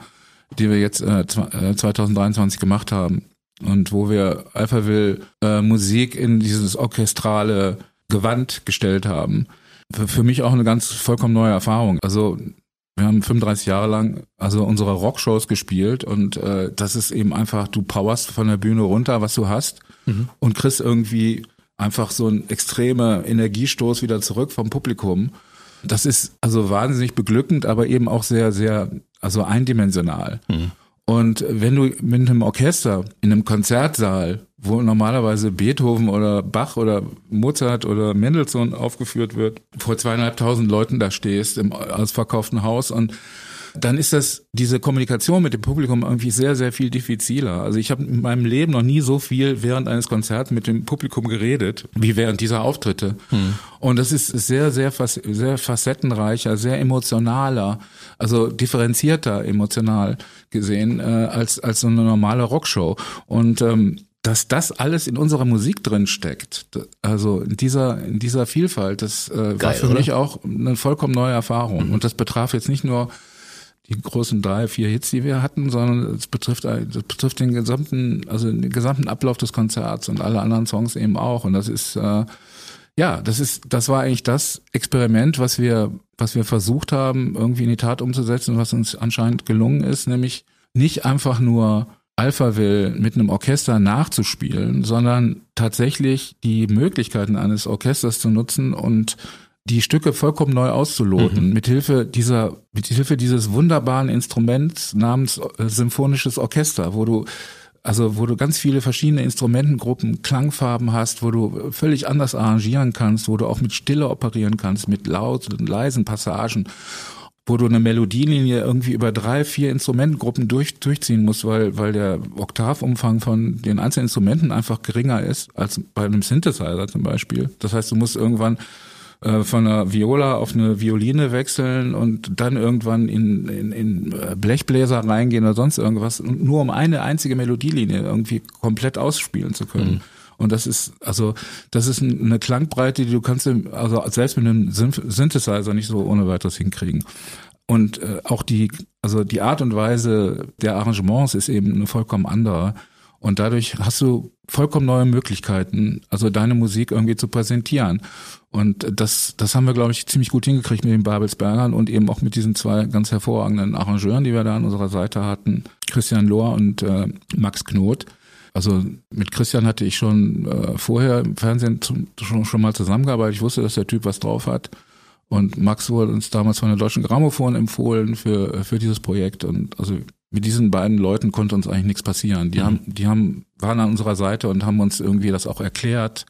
die wir jetzt äh, 2023 äh, gemacht haben und wo wir Alphaville äh, Musik in dieses orchestrale Gewand gestellt haben, für, für mich auch eine ganz vollkommen neue Erfahrung. Also wir haben 35 Jahre lang also unsere Rockshows gespielt und äh, das ist eben einfach, du powerst von der Bühne runter, was du hast mhm. und kriegst irgendwie einfach so ein extremer Energiestoß wieder zurück vom Publikum. Das ist also wahnsinnig beglückend, aber eben auch sehr, sehr also eindimensional. Mhm. Und wenn du mit einem Orchester in einem Konzertsaal, wo normalerweise Beethoven oder Bach oder Mozart oder Mendelssohn aufgeführt wird, vor zweieinhalbtausend Leuten da stehst im ausverkauften Haus und dann ist das diese Kommunikation mit dem Publikum irgendwie sehr, sehr viel diffiziler. Also ich habe in meinem Leben noch nie so viel während eines Konzerts mit dem Publikum geredet, wie während dieser Auftritte. Hm. Und das ist sehr, sehr, sehr facettenreicher, sehr emotionaler, also differenzierter emotional gesehen, äh, als, als so eine normale Rockshow. Und ähm, dass das alles in unserer Musik drin steckt, also in dieser in dieser Vielfalt, das äh, Geil, war für oder? mich auch eine vollkommen neue Erfahrung. Mhm. Und das betraf jetzt nicht nur die großen drei, vier Hits, die wir hatten, sondern es betrifft, das betrifft den gesamten, also den gesamten Ablauf des Konzerts und alle anderen Songs eben auch. Und das ist, äh, ja, das ist, das war eigentlich das Experiment, was wir, was wir versucht haben, irgendwie in die Tat umzusetzen, was uns anscheinend gelungen ist, nämlich nicht einfach nur Alphaville mit einem Orchester nachzuspielen, sondern tatsächlich die Möglichkeiten eines Orchesters zu nutzen und die Stücke vollkommen neu auszuloten, mhm. mithilfe dieser, mithilfe dieses wunderbaren Instruments namens äh, symphonisches Orchester, wo du also wo du ganz viele verschiedene Instrumentengruppen, Klangfarben hast, wo du völlig anders arrangieren kannst, wo du auch mit Stille operieren kannst, mit lauten, leisen Passagen, wo du eine Melodielinie irgendwie über drei, vier Instrumentengruppen durch, durchziehen musst, weil, weil der Oktavumfang von den einzelnen Instrumenten einfach geringer ist als bei einem Synthesizer zum Beispiel. Das heißt, du musst irgendwann äh, von einer Viola auf eine Violine wechseln und dann irgendwann in, in, in äh, Blechbläser reingehen oder sonst irgendwas, nur um eine einzige Melodielinie irgendwie komplett ausspielen zu können. Mhm. Und das ist, also, das ist eine Klangbreite, die du kannst, also selbst mit einem Synthesizer nicht so ohne weiteres hinkriegen. Und äh, auch die, also die Art und Weise der Arrangements ist eben eine vollkommen andere. Und dadurch hast du vollkommen neue Möglichkeiten, also deine Musik irgendwie zu präsentieren. Und das, das haben wir, glaube ich, ziemlich gut hingekriegt mit den Babelsbergern und eben auch mit diesen zwei ganz hervorragenden Arrangeuren, die wir da an unserer Seite hatten, Christian Lohr und äh, Max Knot. Also mit Christian hatte ich schon äh, vorher im Fernsehen zum, schon, schon mal zusammengearbeitet. Ich wusste, dass der Typ was drauf hat. Und Max wurde uns damals von der Deutschen Grammophon empfohlen für, für dieses Projekt. Und also mit diesen beiden Leuten konnte uns eigentlich nichts passieren. Die mhm. haben, die haben, waren an unserer Seite und haben uns irgendwie das auch erklärt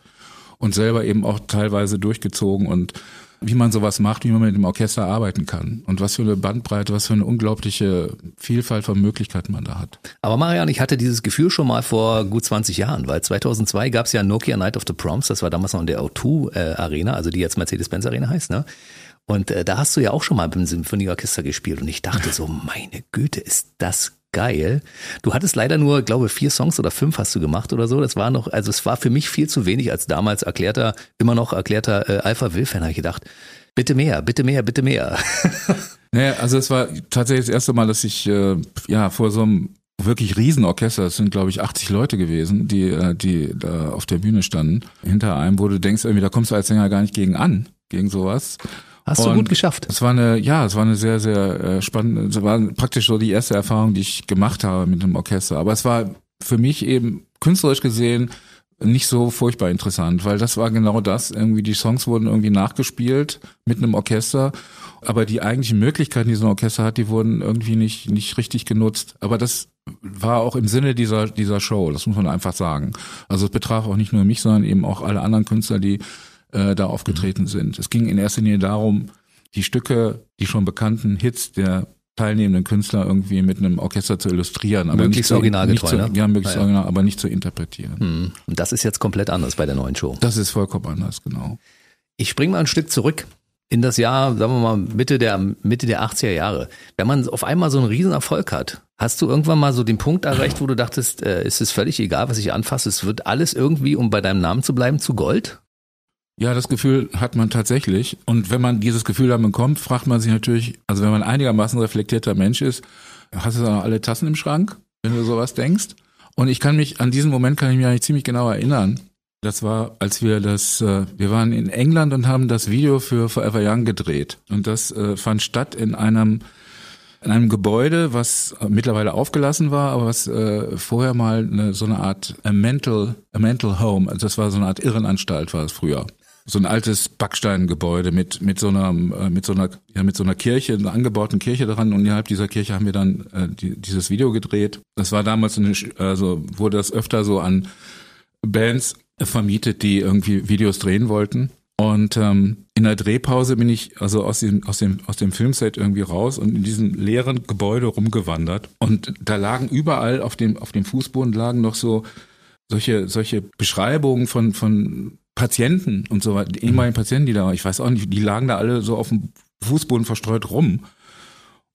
und selber eben auch teilweise durchgezogen und wie man sowas macht, wie man mit dem Orchester arbeiten kann und was für eine Bandbreite, was für eine unglaubliche Vielfalt von Möglichkeiten man da hat. Aber Marian, ich hatte dieses Gefühl schon mal vor gut 20 Jahren, weil 2002 gab es ja Nokia Night of the Proms, das war damals noch in der O2 äh, Arena, also die jetzt Mercedes-Benz Arena heißt, ne? Und äh, da hast du ja auch schon mal beim Symphonieorchester gespielt und ich dachte so, meine Güte, ist das geil. Du hattest leider nur, glaube vier Songs oder fünf hast du gemacht oder so. Das war noch, also es war für mich viel zu wenig als damals erklärter, immer noch erklärter äh, Alpha Will-Fan, habe ich gedacht. Bitte mehr, bitte mehr, bitte mehr. naja, also es war tatsächlich das erste Mal, dass ich äh, ja vor so einem wirklich Riesenorchester, es sind glaube ich 80 Leute gewesen, die, äh, die da auf der Bühne standen, hinter einem, wo du denkst, irgendwie, da kommst du als Sänger gar nicht gegen an, gegen sowas. Hast du gut geschafft. Es war eine, ja, es war eine sehr, sehr äh, spannende, es war praktisch so die erste Erfahrung, die ich gemacht habe mit einem Orchester. Aber es war für mich eben künstlerisch gesehen nicht so furchtbar interessant, weil das war genau das. Irgendwie die Songs wurden irgendwie nachgespielt mit einem Orchester, aber die eigentlichen Möglichkeiten, die so ein Orchester hat, die wurden irgendwie nicht nicht richtig genutzt. Aber das war auch im Sinne dieser dieser Show. Das muss man einfach sagen. Also es betraf auch nicht nur mich, sondern eben auch alle anderen Künstler, die äh, da aufgetreten mhm. sind. Es ging in erster Linie darum, die Stücke, die schon bekannten Hits der teilnehmenden Künstler irgendwie mit einem Orchester zu illustrieren. Aber möglichst originalgetreu, ne? Ja, möglichst ja, original, aber nicht zu interpretieren. Mhm. Und das ist jetzt komplett anders bei der neuen Show. Das ist vollkommen anders, genau. Ich springe mal ein Stück zurück in das Jahr, sagen wir mal, Mitte der, Mitte der 80er Jahre. Wenn man auf einmal so einen Riesenerfolg hat, hast du irgendwann mal so den Punkt erreicht, wo du dachtest, äh, ist es völlig egal, was ich anfasse, es wird alles irgendwie, um bei deinem Namen zu bleiben, zu Gold? Ja, das Gefühl hat man tatsächlich. Und wenn man dieses Gefühl dann bekommt, fragt man sich natürlich, also wenn man einigermaßen reflektierter Mensch ist, hast du da noch alle Tassen im Schrank, wenn du sowas denkst? Und ich kann mich, an diesen Moment kann ich mich eigentlich ziemlich genau erinnern. Das war, als wir das, äh, wir waren in England und haben das Video für Forever Young gedreht. Und das äh, fand statt in einem, in einem Gebäude, was mittlerweile aufgelassen war, aber was äh, vorher mal eine, so eine Art a mental, a mental home, also das war so eine Art Irrenanstalt war es früher. So ein altes Backsteingebäude mit mit so einer äh, mit so einer ja mit so einer Kirche, einer angebauten Kirche dran und innerhalb dieser Kirche haben wir dann äh, die, dieses Video gedreht. Das war damals eine, also wurde das öfter so an Bands vermietet, die irgendwie Videos drehen wollten. Und ähm, in der Drehpause bin ich also aus dem, aus dem, aus dem Filmset irgendwie raus und in diesem leeren Gebäude rumgewandert. Und da lagen überall auf dem, auf dem Fußboden lagen noch so solche, solche Beschreibungen von, von Patienten und so weiter, ehemaligen Patienten, die da, ich weiß auch nicht, die lagen da alle so auf dem Fußboden verstreut rum.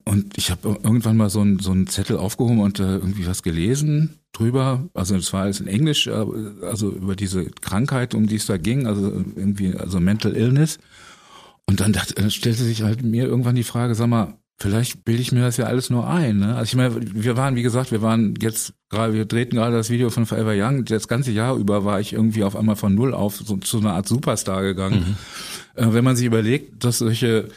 Und ich habe irgendwann mal so einen so einen Zettel aufgehoben und äh, irgendwie was gelesen drüber. Also es war alles in Englisch, äh, also über diese Krankheit, um die es da ging, also irgendwie, also Mental Illness. Und dann dachte, äh, stellte sich halt mir irgendwann die Frage, sag mal, vielleicht bilde ich mir das ja alles nur ein. Ne? Also ich meine, wir waren, wie gesagt, wir waren jetzt gerade, wir drehten gerade das Video von Forever Young. Das ganze Jahr über war ich irgendwie auf einmal von null auf so, zu einer Art Superstar gegangen. Mhm. Äh, wenn man sich überlegt, dass solche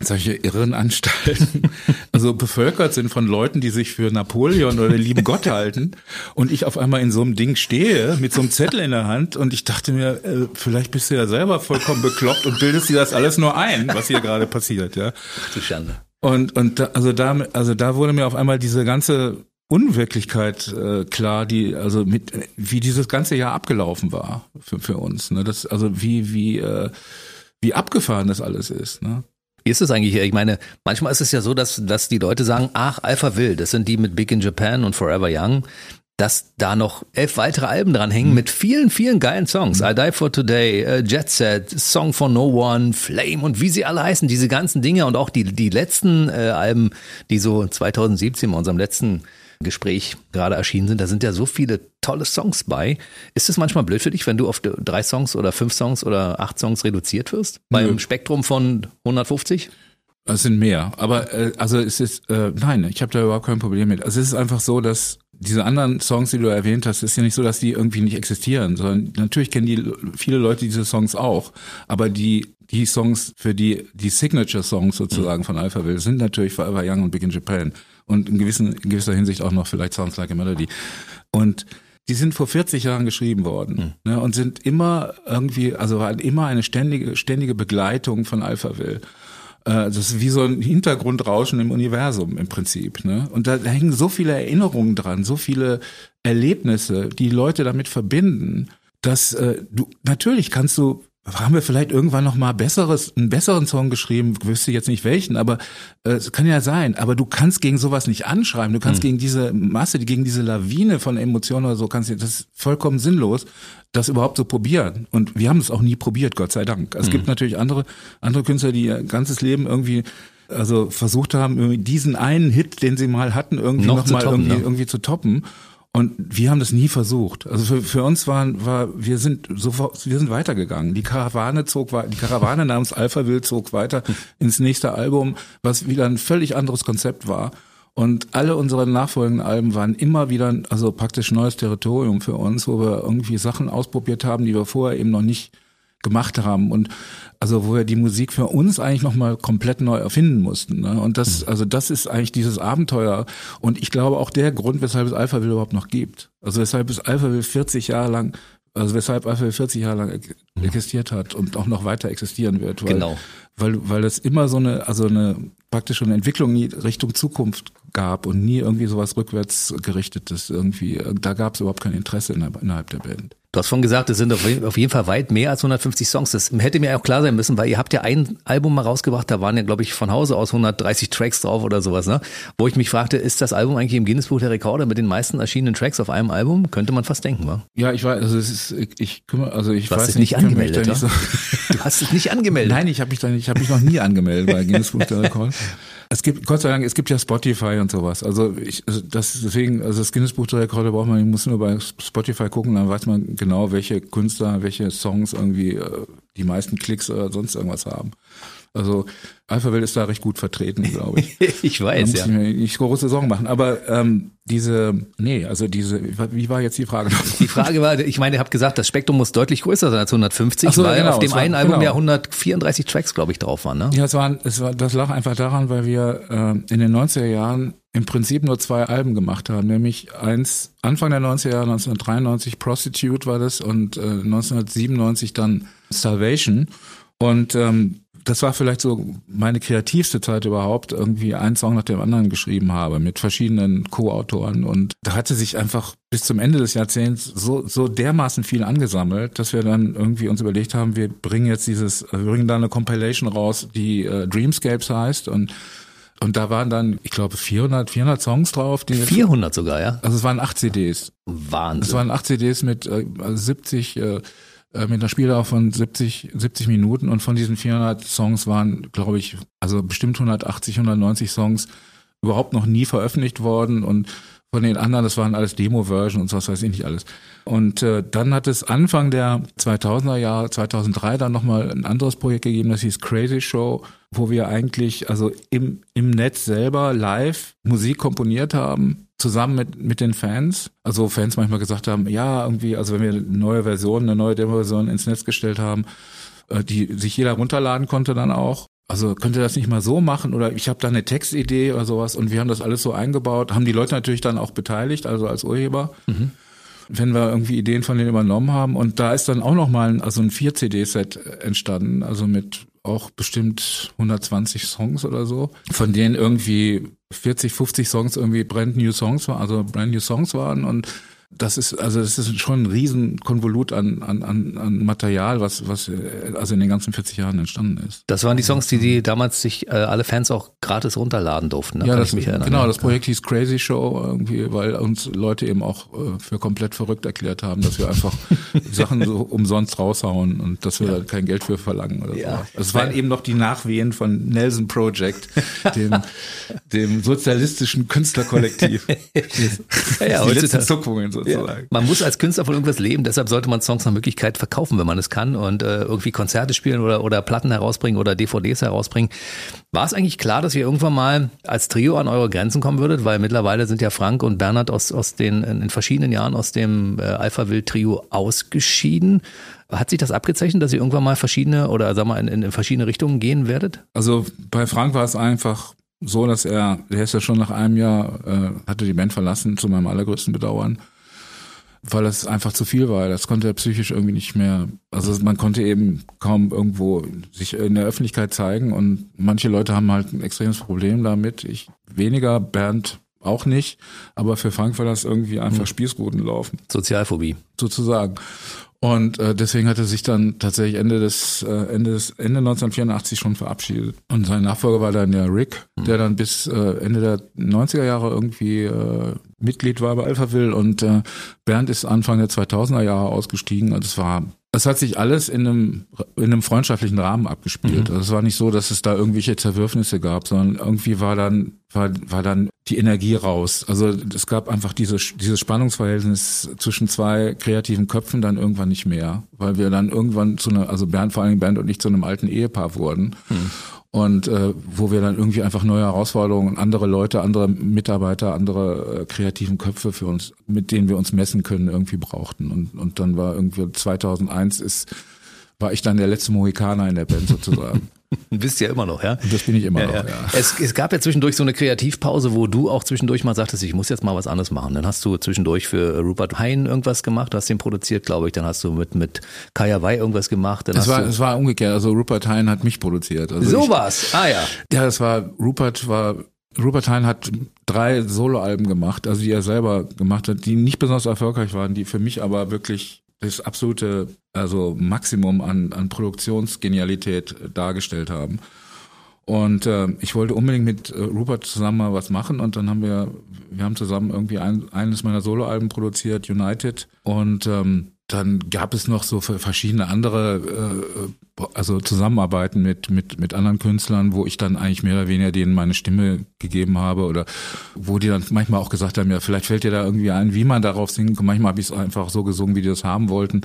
solche Irrenanstalten also bevölkert sind von Leuten, die sich für Napoleon oder den lieben Gott halten und ich auf einmal in so einem Ding stehe mit so einem Zettel in der Hand und ich dachte mir, äh, vielleicht bist du ja selber vollkommen bekloppt und bildest dir das alles nur ein, was hier gerade passiert, ja. Du Schande. Und und da, also da also da wurde mir auf einmal diese ganze Unwirklichkeit äh, klar, die also mit wie dieses ganze Jahr abgelaufen war für für uns, ne? Das also wie wie äh, wie abgefahren das alles ist, ne? Wie ist es eigentlich? Ich meine, manchmal ist es ja so, dass, dass die Leute sagen, ach, Alpha Will, das sind die mit Big in Japan und Forever Young, dass da noch elf weitere Alben dran hängen mhm. mit vielen, vielen geilen Songs. Mhm. I Die For Today, uh, Jet Set, Song for No One, Flame und wie sie alle heißen, diese ganzen Dinge und auch die, die letzten äh, Alben, die so 2017 bei unserem letzten Gespräch gerade erschienen sind, da sind ja so viele tolle Songs bei. Ist es manchmal blöd für dich, wenn du auf drei Songs oder fünf Songs oder acht Songs reduziert wirst? Beim Spektrum von 150? Es sind mehr, aber äh, also es ist äh, nein, ich habe da überhaupt kein Problem mit. Also es ist einfach so, dass diese anderen Songs, die du erwähnt hast, ist ja nicht so, dass die irgendwie nicht existieren, sondern natürlich kennen die viele Leute diese Songs auch, aber die die Songs für die die Signature Songs sozusagen mhm. von Alpha Will sind natürlich Forever Young und Big in Japan und in, gewissen, in gewisser Hinsicht auch noch vielleicht Sounds Like a Melody. Und die sind vor 40 Jahren geschrieben worden mhm. ne, und sind immer irgendwie, also waren immer eine ständige, ständige Begleitung von Alphaville. Äh, das ist wie so ein Hintergrundrauschen im Universum im Prinzip. Ne? Und da hängen so viele Erinnerungen dran, so viele Erlebnisse, die Leute damit verbinden, dass äh, du natürlich kannst du haben wir vielleicht irgendwann noch mal besseres, einen besseren Song geschrieben, wüsste jetzt nicht welchen, aber äh, es kann ja sein. Aber du kannst gegen sowas nicht anschreiben. Du kannst hm. gegen diese Masse, gegen diese Lawine von Emotionen oder so, kannst du, das ist vollkommen sinnlos, das überhaupt zu probieren. Und wir haben es auch nie probiert, Gott sei Dank. Es hm. gibt natürlich andere, andere Künstler, die ihr ganzes Leben irgendwie also versucht haben, diesen einen Hit, den sie mal hatten, irgendwie noch, noch mal toppen, irgendwie, ne? irgendwie zu toppen. Und wir haben das nie versucht. Also für, für uns waren, war, wir sind sofort, wir sind weitergegangen. Die Karawane zog, die Karawane namens Alpha Will zog weiter ins nächste Album, was wieder ein völlig anderes Konzept war. Und alle unsere nachfolgenden Alben waren immer wieder, also praktisch neues Territorium für uns, wo wir irgendwie Sachen ausprobiert haben, die wir vorher eben noch nicht gemacht haben. Und also wo wir die Musik für uns eigentlich nochmal komplett neu erfinden mussten. Ne? Und das, mhm. also das ist eigentlich dieses Abenteuer. Und ich glaube auch der Grund, weshalb es Alpha Will überhaupt noch gibt. Also weshalb es Alpha Will 40 Jahre lang, also weshalb Alpha Will 40 Jahre lang existiert hat und auch noch weiter existieren wird. Weil, genau. Weil, weil es immer so eine, also eine praktisch eine Entwicklung nie Richtung Zukunft gab und nie irgendwie sowas rückwärts gerichtetes irgendwie. Da gab es überhaupt kein Interesse innerhalb der Band. Du hast schon gesagt, es sind auf jeden Fall weit mehr als 150 Songs. Das hätte mir auch klar sein müssen, weil ihr habt ja ein Album mal rausgebracht, da waren ja, glaube ich, von Hause aus 130 Tracks drauf oder sowas, ne? Wo ich mich fragte, ist das Album eigentlich im Guinness-Buch der Rekorde mit den meisten erschienenen Tracks auf einem Album? Könnte man fast denken, wa? Ja, ich weiß, also es ist, ich kümmere, also ich du weiß hast es nicht angemeldet, nicht so Du hast es nicht angemeldet? Nein, ich habe mich da, ich habe mich noch nie angemeldet bei Guinness-Buch der Rekorde. Es gibt, Gott sei Dank, es gibt ja Spotify und sowas. Also ich, also das deswegen, also das Guinness Buch der Rekorde braucht man, man muss nur bei Spotify gucken, dann weiß man genau, welche Künstler, welche Songs irgendwie äh, die meisten Klicks oder sonst irgendwas haben. Also Alphaville ist da recht gut vertreten, glaube ich. ich weiß, ja. Ich mir nicht große Sorgen machen. Aber ähm, diese, nee, also diese, wie war jetzt die Frage? Die Frage war, ich meine, ihr habt gesagt, das Spektrum muss deutlich größer sein als 150, so, weil genau, auf dem einen war, Album genau. ja 134 Tracks, glaube ich, drauf waren, ne? Ja, es waren, es war, das lag einfach daran, weil wir äh, in den 90er Jahren im Prinzip nur zwei Alben gemacht haben, nämlich eins Anfang der 90er Jahre, 1993 Prostitute war das und äh, 1997 dann Salvation. Und ähm, das war vielleicht so meine kreativste Zeit überhaupt, irgendwie einen Song nach dem anderen geschrieben habe mit verschiedenen Co-Autoren und da hatte sich einfach bis zum Ende des Jahrzehnts so, so dermaßen viel angesammelt, dass wir dann irgendwie uns überlegt haben, wir bringen jetzt dieses, wir bringen da eine Compilation raus, die äh, Dreamscapes heißt und und da waren dann, ich glaube, 400, 400 Songs drauf. Die 400 sogar, ja? Also es waren acht CDs. Wahnsinn. Es waren acht CDs mit äh, 70 äh, äh, mit einer Spieldauer von 70, 70 Minuten. Und von diesen 400 Songs waren, glaube ich, also bestimmt 180, 190 Songs überhaupt noch nie veröffentlicht worden. Und von den anderen, das waren alles Demo-Version und was weiß ich nicht alles. Und äh, dann hat es Anfang der 2000er Jahre, 2003 dann nochmal ein anderes Projekt gegeben, das hieß Crazy Show, wo wir eigentlich also im, im Netz selber live Musik komponiert haben, zusammen mit, mit den Fans. Also Fans manchmal gesagt haben, ja, irgendwie, also wenn wir eine neue Version, eine neue Demo-Version ins Netz gestellt haben, äh, die sich jeder runterladen konnte dann auch, also könnt ihr das nicht mal so machen oder ich habe da eine Textidee oder sowas und wir haben das alles so eingebaut, haben die Leute natürlich dann auch beteiligt, also als Urheber. Mhm. Wenn wir irgendwie Ideen von denen übernommen haben und da ist dann auch nochmal ein, also ein 4-CD-Set entstanden, also mit auch bestimmt 120 Songs oder so, von denen irgendwie 40, 50 Songs irgendwie brand new Songs waren, also brand new Songs waren und das ist, also das ist schon ein riesen Konvolut an, an, an Material, was, was also in den ganzen 40 Jahren entstanden ist. Das waren die Songs, die, die damals sich äh, alle Fans auch gratis runterladen durften. Ne? Ja, das, genau, das Projekt hieß Crazy Show irgendwie, weil uns Leute eben auch äh, für komplett verrückt erklärt haben, dass wir einfach Sachen so umsonst raushauen und dass wir ja. da kein Geld für verlangen oder ja. so. Es waren eben noch die Nachwehen von Nelson Project, dem, dem sozialistischen Künstlerkollektiv. ja, ja, die letzten Zuckungen so sozusagen. Ja. Man muss als Künstler von irgendwas leben, deshalb sollte man Songs nach Möglichkeit verkaufen, wenn man es kann und äh, irgendwie Konzerte spielen oder, oder Platten herausbringen oder DVDs herausbringen. War es eigentlich klar, dass ihr irgendwann mal als Trio an eure Grenzen kommen würdet? Weil mittlerweile sind ja Frank und Bernhard aus, aus den in verschiedenen Jahren aus dem äh, Alpha Wild Trio ausgeschieden. Hat sich das abgezeichnet, dass ihr irgendwann mal verschiedene oder sag mal in, in verschiedene Richtungen gehen werdet? Also bei Frank war es einfach so, dass er, der ist ja schon nach einem Jahr, äh, hatte die Band verlassen, zu meinem allergrößten Bedauern weil es einfach zu viel war. Das konnte er psychisch irgendwie nicht mehr. Also man konnte eben kaum irgendwo sich in der Öffentlichkeit zeigen und manche Leute haben halt ein extremes Problem damit. Ich weniger, Bernd auch nicht, aber für Frank war das irgendwie einfach hm. Spießruten laufen. Sozialphobie. Sozusagen. Und äh, deswegen hat er sich dann tatsächlich Ende des äh, Ende des Ende 1984 schon verabschiedet. Und sein Nachfolger war dann der Rick, mhm. der dann bis äh, Ende der 90er Jahre irgendwie äh, Mitglied war bei Alphaville und äh, Bernd ist Anfang der 2000er Jahre ausgestiegen. Und es war es hat sich alles in einem, in einem freundschaftlichen Rahmen abgespielt. Mhm. Also es war nicht so, dass es da irgendwelche Zerwürfnisse gab, sondern irgendwie war dann, war, war dann die Energie raus. Also es gab einfach diese, dieses Spannungsverhältnis zwischen zwei kreativen Köpfen dann irgendwann nicht mehr, weil wir dann irgendwann zu einer, also Bernd, vor allem Bernd und ich zu einem alten Ehepaar wurden. Mhm und äh, wo wir dann irgendwie einfach neue Herausforderungen, andere Leute, andere Mitarbeiter, andere äh, kreativen Köpfe für uns, mit denen wir uns messen können, irgendwie brauchten. Und, und dann war irgendwie 2001 ist, war ich dann der letzte Mohikaner in der Band sozusagen. Bist ja immer noch, ja? Das bin ich immer ja, noch, ja. ja. Es, es gab ja zwischendurch so eine Kreativpause, wo du auch zwischendurch mal sagtest, ich muss jetzt mal was anderes machen. Dann hast du zwischendurch für Rupert Hein irgendwas gemacht, hast den produziert, glaube ich. Dann hast du mit, mit Kaya Wei irgendwas gemacht. Dann es, war, es war umgekehrt, also Rupert Hein hat mich produziert. Also so was, ah ja. Ja, das war, Rupert war Rupert Hein hat drei Soloalben gemacht, also die er selber gemacht hat, die nicht besonders erfolgreich waren, die für mich aber wirklich das absolute, also Maximum an, an Produktionsgenialität dargestellt haben. Und äh, ich wollte unbedingt mit äh, Rupert zusammen mal was machen und dann haben wir, wir haben zusammen irgendwie ein, eines meiner Soloalben produziert, United. Und ähm, dann gab es noch so verschiedene andere, äh, also Zusammenarbeiten mit, mit, mit anderen Künstlern, wo ich dann eigentlich mehr oder weniger denen meine Stimme gegeben habe oder wo die dann manchmal auch gesagt haben, ja, vielleicht fällt dir da irgendwie ein, wie man darauf singen kann. Manchmal habe ich es einfach so gesungen, wie die das haben wollten.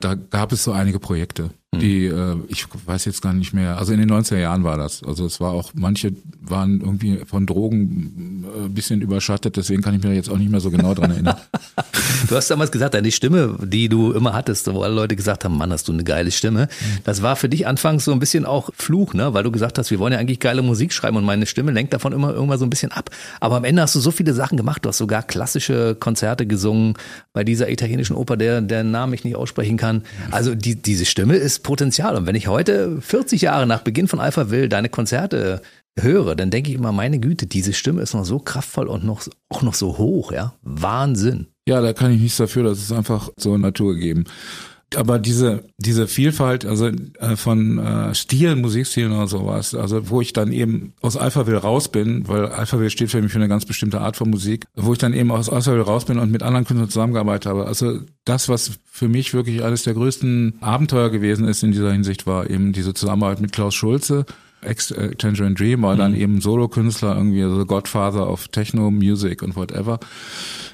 Da gab es so einige Projekte. Die, äh, ich weiß jetzt gar nicht mehr, also in den 90er Jahren war das. Also es war auch, manche waren irgendwie von Drogen ein bisschen überschattet, deswegen kann ich mich jetzt auch nicht mehr so genau dran erinnern. du hast damals gesagt, deine Stimme, die du immer hattest, wo alle Leute gesagt haben, Mann, hast du eine geile Stimme. Das war für dich anfangs so ein bisschen auch Fluch, ne? Weil du gesagt hast, wir wollen ja eigentlich geile Musik schreiben und meine Stimme lenkt davon immer irgendwann so ein bisschen ab. Aber am Ende hast du so viele Sachen gemacht. Du hast sogar klassische Konzerte gesungen bei dieser italienischen Oper, der, der Namen ich nicht aussprechen kann. Also die, diese Stimme ist Potenzial. Und wenn ich heute 40 Jahre nach Beginn von Alpha Will deine Konzerte höre, dann denke ich immer, meine Güte, diese Stimme ist noch so kraftvoll und noch, auch noch so hoch, ja. Wahnsinn. Ja, da kann ich nichts dafür, das ist einfach so naturgegeben. Aber diese, diese Vielfalt, also äh, von äh, Stilen, Musikstilen oder sowas, also wo ich dann eben aus Alphaville raus bin, weil Alphaville steht für mich für eine ganz bestimmte Art von Musik, wo ich dann eben aus Alphaville raus bin und mit anderen Künstlern zusammengearbeitet habe. Also das, was für mich wirklich eines der größten Abenteuer gewesen ist in dieser Hinsicht, war eben diese Zusammenarbeit mit Klaus Schulze, Ex äh, Tangerine Dream, war dann mhm. eben Solo-Künstler, irgendwie also Godfather of Techno, Music und whatever.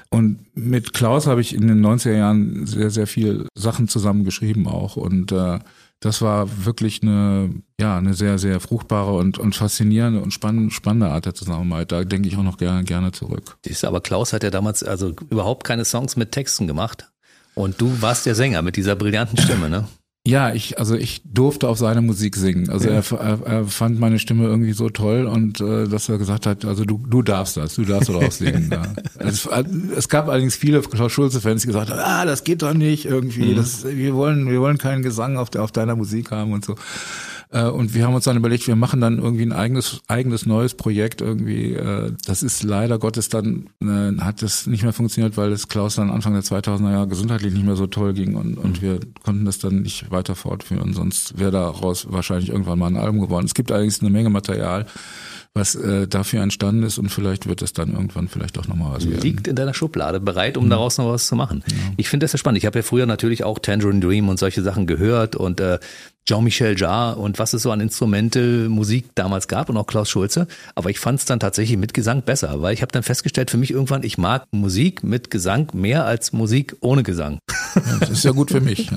Und mit Klaus habe ich in den 90er Jahren sehr, sehr viel Sachen zusammengeschrieben auch. Und äh, das war wirklich eine, ja, eine sehr, sehr fruchtbare und, und faszinierende und spannende, spannende Art der Zusammenarbeit. Da denke ich auch noch gerne, gerne zurück. Aber Klaus hat ja damals also überhaupt keine Songs mit Texten gemacht. Und du warst der Sänger mit dieser brillanten Stimme, ne? Ja, ich, also ich durfte auf seine Musik singen. Also ja. er, er, er fand meine Stimme irgendwie so toll und äh, dass er gesagt hat, also du, du darfst das, du darfst darauf singen. ja. es, es, gab allerdings viele Klaus Schulze-Fans, die gesagt haben, ah, das geht doch nicht irgendwie, mhm. das, wir wollen, wir wollen keinen Gesang auf, der, auf deiner Musik haben und so. Äh, und wir haben uns dann überlegt, wir machen dann irgendwie ein eigenes, eigenes neues Projekt irgendwie. Äh, das ist leider Gottes dann, äh, hat das nicht mehr funktioniert, weil es Klaus dann Anfang der 2000er Jahre gesundheitlich nicht mehr so toll ging und, und wir konnten das dann nicht weiter fortführen. Sonst wäre daraus wahrscheinlich irgendwann mal ein Album geworden. Es gibt allerdings eine Menge Material was äh, dafür entstanden ist und vielleicht wird es dann irgendwann vielleicht auch nochmal was werden. Liegt in deiner Schublade, bereit, um mhm. daraus noch was zu machen. Ja. Ich finde das ja spannend. Ich habe ja früher natürlich auch Tangerine Dream und solche Sachen gehört und äh, Jean-Michel Jarre und was es so an Instrumente Musik damals gab und auch Klaus Schulze. Aber ich fand es dann tatsächlich mit Gesang besser, weil ich habe dann festgestellt für mich irgendwann, ich mag Musik mit Gesang mehr als Musik ohne Gesang. Ja, das ist ja gut für mich.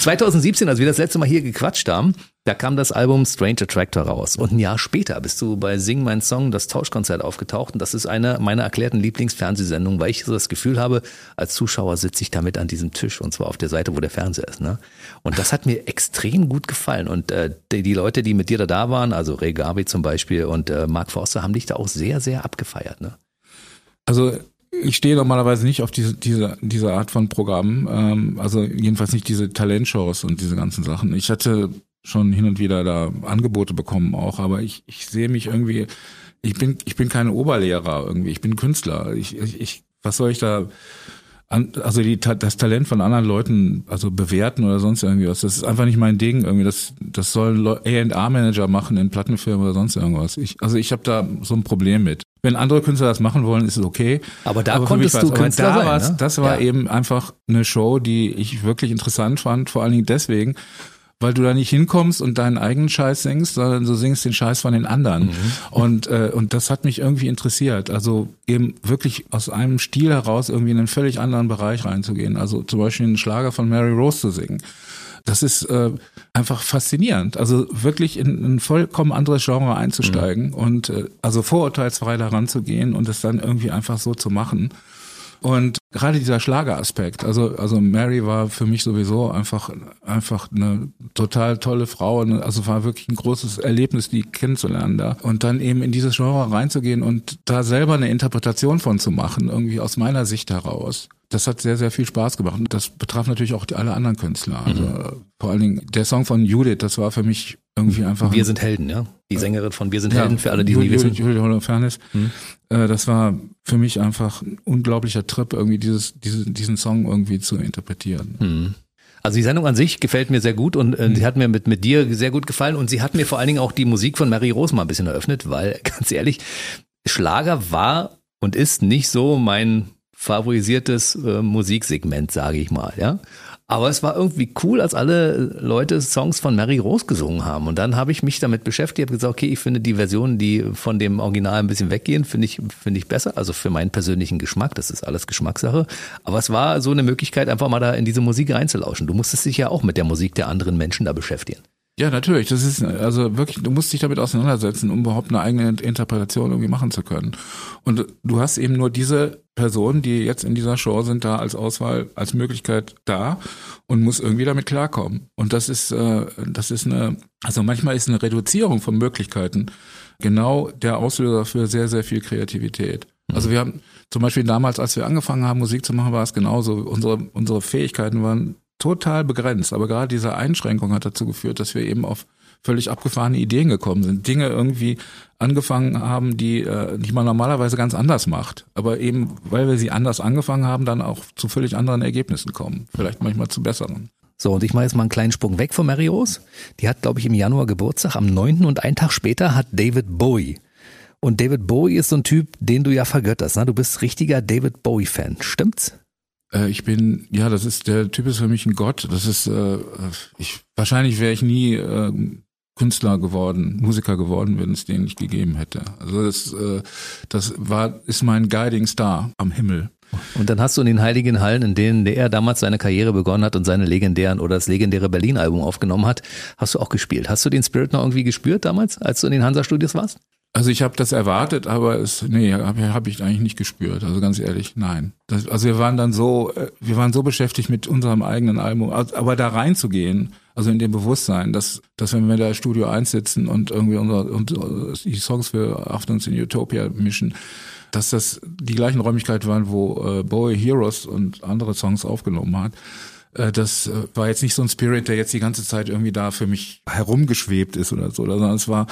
2017, als wir das letzte Mal hier gequatscht haben, da kam das Album Strange Attractor raus. Und ein Jahr später bist du bei Sing Mein Song, das Tauschkonzert aufgetaucht. Und das ist eine meiner erklärten Lieblingsfernsehsendungen, weil ich so das Gefühl habe, als Zuschauer sitze ich damit an diesem Tisch und zwar auf der Seite, wo der Fernseher ist. Ne? Und das hat mir extrem gut gefallen. Und äh, die, die Leute, die mit dir da, da waren, also Ray Garvey zum Beispiel und äh, Mark Forster, haben dich da auch sehr, sehr abgefeiert. Ne? Also ich stehe normalerweise nicht auf diese, diese, diese Art von Programmen, ähm, also jedenfalls nicht diese Talentshows und diese ganzen Sachen. Ich hatte schon hin und wieder da Angebote bekommen auch, aber ich, ich sehe mich irgendwie, ich bin, ich bin kein Oberlehrer irgendwie, ich bin Künstler. Ich, ich, ich was soll ich da, also die, das Talent von anderen Leuten, also bewerten oder sonst irgendwie was, das ist einfach nicht mein Ding irgendwie. Das, das sollen A&R-Manager machen in Plattenfirmen oder sonst irgendwas. Ich, also ich habe da so ein Problem mit. Wenn andere Künstler das machen wollen, ist es okay. Aber da aber konntest du Künstler da sein, ne? Das war ja. eben einfach eine Show, die ich wirklich interessant fand, vor allen Dingen deswegen, weil du da nicht hinkommst und deinen eigenen Scheiß singst, sondern du singst den Scheiß von den anderen. Mhm. Und, äh, und das hat mich irgendwie interessiert. Also eben wirklich aus einem Stil heraus irgendwie in einen völlig anderen Bereich reinzugehen. Also zum Beispiel einen Schlager von Mary Rose zu singen. Das ist äh, einfach faszinierend. Also wirklich in ein vollkommen anderes Genre einzusteigen mhm. und äh, also vorurteilsfrei daran zu gehen und es dann irgendwie einfach so zu machen. Und gerade dieser Schlageraspekt, also, also Mary war für mich sowieso einfach, einfach eine total tolle Frau, also war wirklich ein großes Erlebnis, die kennenzulernen da. Und dann eben in dieses Genre reinzugehen und da selber eine Interpretation von zu machen, irgendwie aus meiner Sicht heraus das hat sehr, sehr viel Spaß gemacht. Und das betraf natürlich auch alle anderen Künstler. Also mhm. vor allen Dingen der Song von Judith, das war für mich irgendwie einfach. Wir sind Helden, ja. Die Sängerin von Wir sind ja, Helden, für alle, die Judith, nie wissen. Judith Holofernes. Mhm. Äh, das war für mich einfach ein unglaublicher Trip, irgendwie dieses, diese, diesen Song irgendwie zu interpretieren. Mhm. Also die Sendung an sich gefällt mir sehr gut und äh, die hat mir mit, mit dir sehr gut gefallen und sie hat mir vor allen Dingen auch die Musik von Mary Rose mal ein bisschen eröffnet, weil ganz ehrlich, Schlager war und ist nicht so mein favorisiertes äh, Musiksegment, sage ich mal, ja. Aber es war irgendwie cool, als alle Leute Songs von Mary Rose gesungen haben. Und dann habe ich mich damit beschäftigt, habe gesagt, okay, ich finde die Versionen, die von dem Original ein bisschen weggehen, finde ich, finde ich besser. Also für meinen persönlichen Geschmack, das ist alles Geschmackssache. Aber es war so eine Möglichkeit, einfach mal da in diese Musik reinzulauschen. Du musstest dich ja auch mit der Musik der anderen Menschen da beschäftigen. Ja, natürlich. Das ist also wirklich, du musst dich damit auseinandersetzen, um überhaupt eine eigene Interpretation irgendwie machen zu können. Und du hast eben nur diese Personen, die jetzt in dieser Show sind, da als Auswahl, als Möglichkeit da und muss irgendwie damit klarkommen. Und das ist, äh, das ist eine, also manchmal ist eine Reduzierung von Möglichkeiten genau der Auslöser für sehr, sehr viel Kreativität. Also wir haben zum Beispiel damals, als wir angefangen haben, Musik zu machen, war es genauso. Unsere, unsere Fähigkeiten waren total begrenzt. Aber gerade diese Einschränkung hat dazu geführt, dass wir eben auf völlig abgefahrene Ideen gekommen sind. Dinge irgendwie angefangen haben, die, äh, die man normalerweise ganz anders macht. Aber eben, weil wir sie anders angefangen haben, dann auch zu völlig anderen Ergebnissen kommen. Vielleicht manchmal zu besseren. So, und ich mache jetzt mal einen kleinen Sprung weg von Marios. Die hat, glaube ich, im Januar Geburtstag, am 9. und einen Tag später hat David Bowie. Und David Bowie ist so ein Typ, den du ja vergötterst. Ne? Du bist richtiger David Bowie-Fan, stimmt's? Äh, ich bin, ja, das ist, der Typ ist für mich ein Gott. Das ist, äh, ich, wahrscheinlich wäre ich nie äh, Künstler geworden, Musiker geworden, wenn es den nicht gegeben hätte. Also das, äh, das war, ist mein Guiding Star am Himmel. Und dann hast du in den heiligen Hallen, in denen er damals seine Karriere begonnen hat und seine legendären oder das legendäre Berlin-Album aufgenommen hat, hast du auch gespielt. Hast du den Spirit noch irgendwie gespürt damals, als du in den Hansa-Studios warst? Also ich habe das erwartet, aber es nee, habe hab ich eigentlich nicht gespürt. Also ganz ehrlich, nein. Das, also wir waren dann so, äh, wir waren so beschäftigt mit unserem eigenen Album, aber da reinzugehen, also in dem Bewusstsein, dass, dass wenn wir da Studio 1 sitzen und irgendwie unser, und die Songs für Afternoons in Utopia mischen, dass das die gleichen Räumlichkeiten waren, wo äh, Bowie Heroes und andere Songs aufgenommen hat. Äh, das äh, war jetzt nicht so ein Spirit, der jetzt die ganze Zeit irgendwie da für mich herumgeschwebt ist oder so, sondern es war,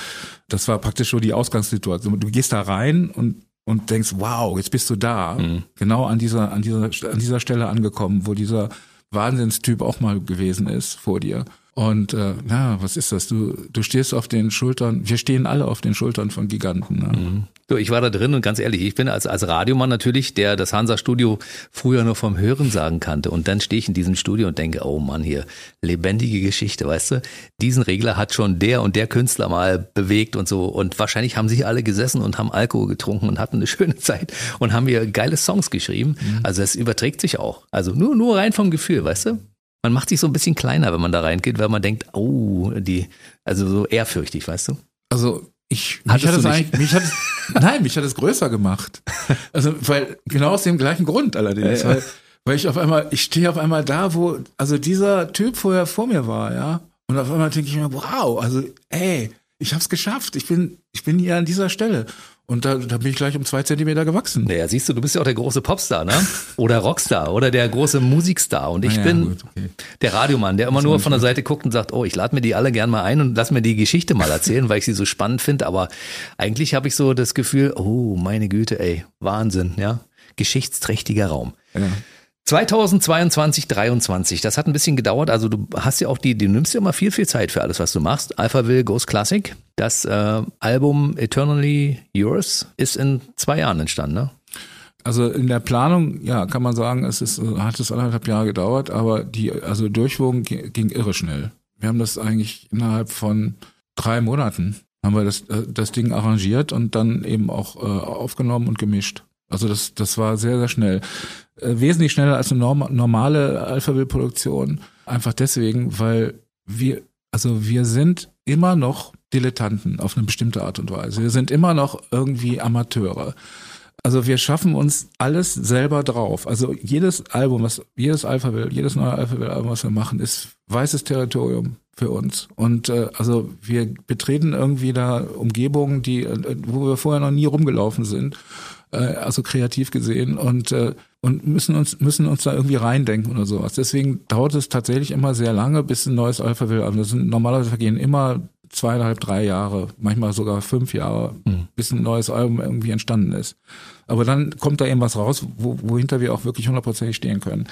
das war praktisch so die Ausgangssituation. Du gehst da rein und und denkst, wow, jetzt bist du da, mhm. genau an dieser, an dieser, an dieser Stelle angekommen, wo dieser Wahnsinnstyp auch mal gewesen ist vor dir. Und äh, ja, was ist das? Du, du stehst auf den Schultern, wir stehen alle auf den Schultern von Giganten. Ne? Mhm. Du, ich war da drin und ganz ehrlich, ich bin als, als Radiomann natürlich, der das Hansa-Studio früher nur vom Hören sagen kannte. Und dann stehe ich in diesem Studio und denke, oh Mann, hier, lebendige Geschichte, weißt du? Diesen Regler hat schon der und der Künstler mal bewegt und so. Und wahrscheinlich haben sich alle gesessen und haben Alkohol getrunken und hatten eine schöne Zeit und haben hier geile Songs geschrieben. Mhm. Also es überträgt sich auch. Also nur, nur rein vom Gefühl, weißt du? Man macht sich so ein bisschen kleiner, wenn man da reingeht, weil man denkt, oh, die, also so ehrfürchtig, weißt du? Also ich, mich hat, es eigentlich, mich hat es, nein, mich hat es größer gemacht. Also, weil, genau aus dem gleichen Grund allerdings, ja, ja. weil, weil ich auf einmal, ich stehe auf einmal da, wo, also dieser Typ vorher vor mir war, ja. Und auf einmal denke ich mir, wow, also, ey, ich hab's geschafft. Ich bin, ich bin hier an dieser Stelle. Und da, da bin ich gleich um zwei Zentimeter gewachsen. Naja, siehst du, du bist ja auch der große Popstar, ne? Oder Rockstar oder der große Musikstar. Und ich naja, bin gut, okay. der Radiomann, der immer nur von der Seite guckt und sagt, oh, ich lade mir die alle gern mal ein und lass mir die Geschichte mal erzählen, weil ich sie so spannend finde. Aber eigentlich habe ich so das Gefühl, oh, meine Güte, ey, Wahnsinn, ja. Geschichtsträchtiger Raum. Ja. 2022, 23, das hat ein bisschen gedauert. Also du hast ja auch die, du nimmst ja immer viel, viel Zeit für alles, was du machst. Alphaville Ghost Classic. Das äh, Album Eternally Yours ist in zwei Jahren entstanden, ne? Also in der Planung, ja, kann man sagen, es ist, hat es anderthalb Jahre gedauert, aber die, also Durchwogen ging, ging irre schnell. Wir haben das eigentlich innerhalb von drei Monaten haben wir das, äh, das Ding arrangiert und dann eben auch äh, aufgenommen und gemischt. Also das, das war sehr, sehr schnell. Äh, wesentlich schneller als eine norm normale Alphaville-Produktion. Einfach deswegen, weil wir, also wir sind immer noch Dilettanten auf eine bestimmte Art und Weise. Wir sind immer noch irgendwie Amateure. Also wir schaffen uns alles selber drauf. Also jedes Album, was jedes Alphaville, jedes neue Alphaville-Album, was wir machen, ist weißes Territorium für uns. Und äh, also wir betreten irgendwie da Umgebungen, die, äh, wo wir vorher noch nie rumgelaufen sind also kreativ gesehen und äh, und müssen uns müssen uns da irgendwie reindenken oder sowas. Deswegen dauert es tatsächlich immer sehr lange, bis ein neues Alpha will. Also das sind normalerweise vergehen immer zweieinhalb, drei Jahre, manchmal sogar fünf Jahre, mhm. bis ein neues Album irgendwie entstanden ist. Aber dann kommt da eben was raus, wo, wohinter wir auch wirklich hundertprozentig stehen können.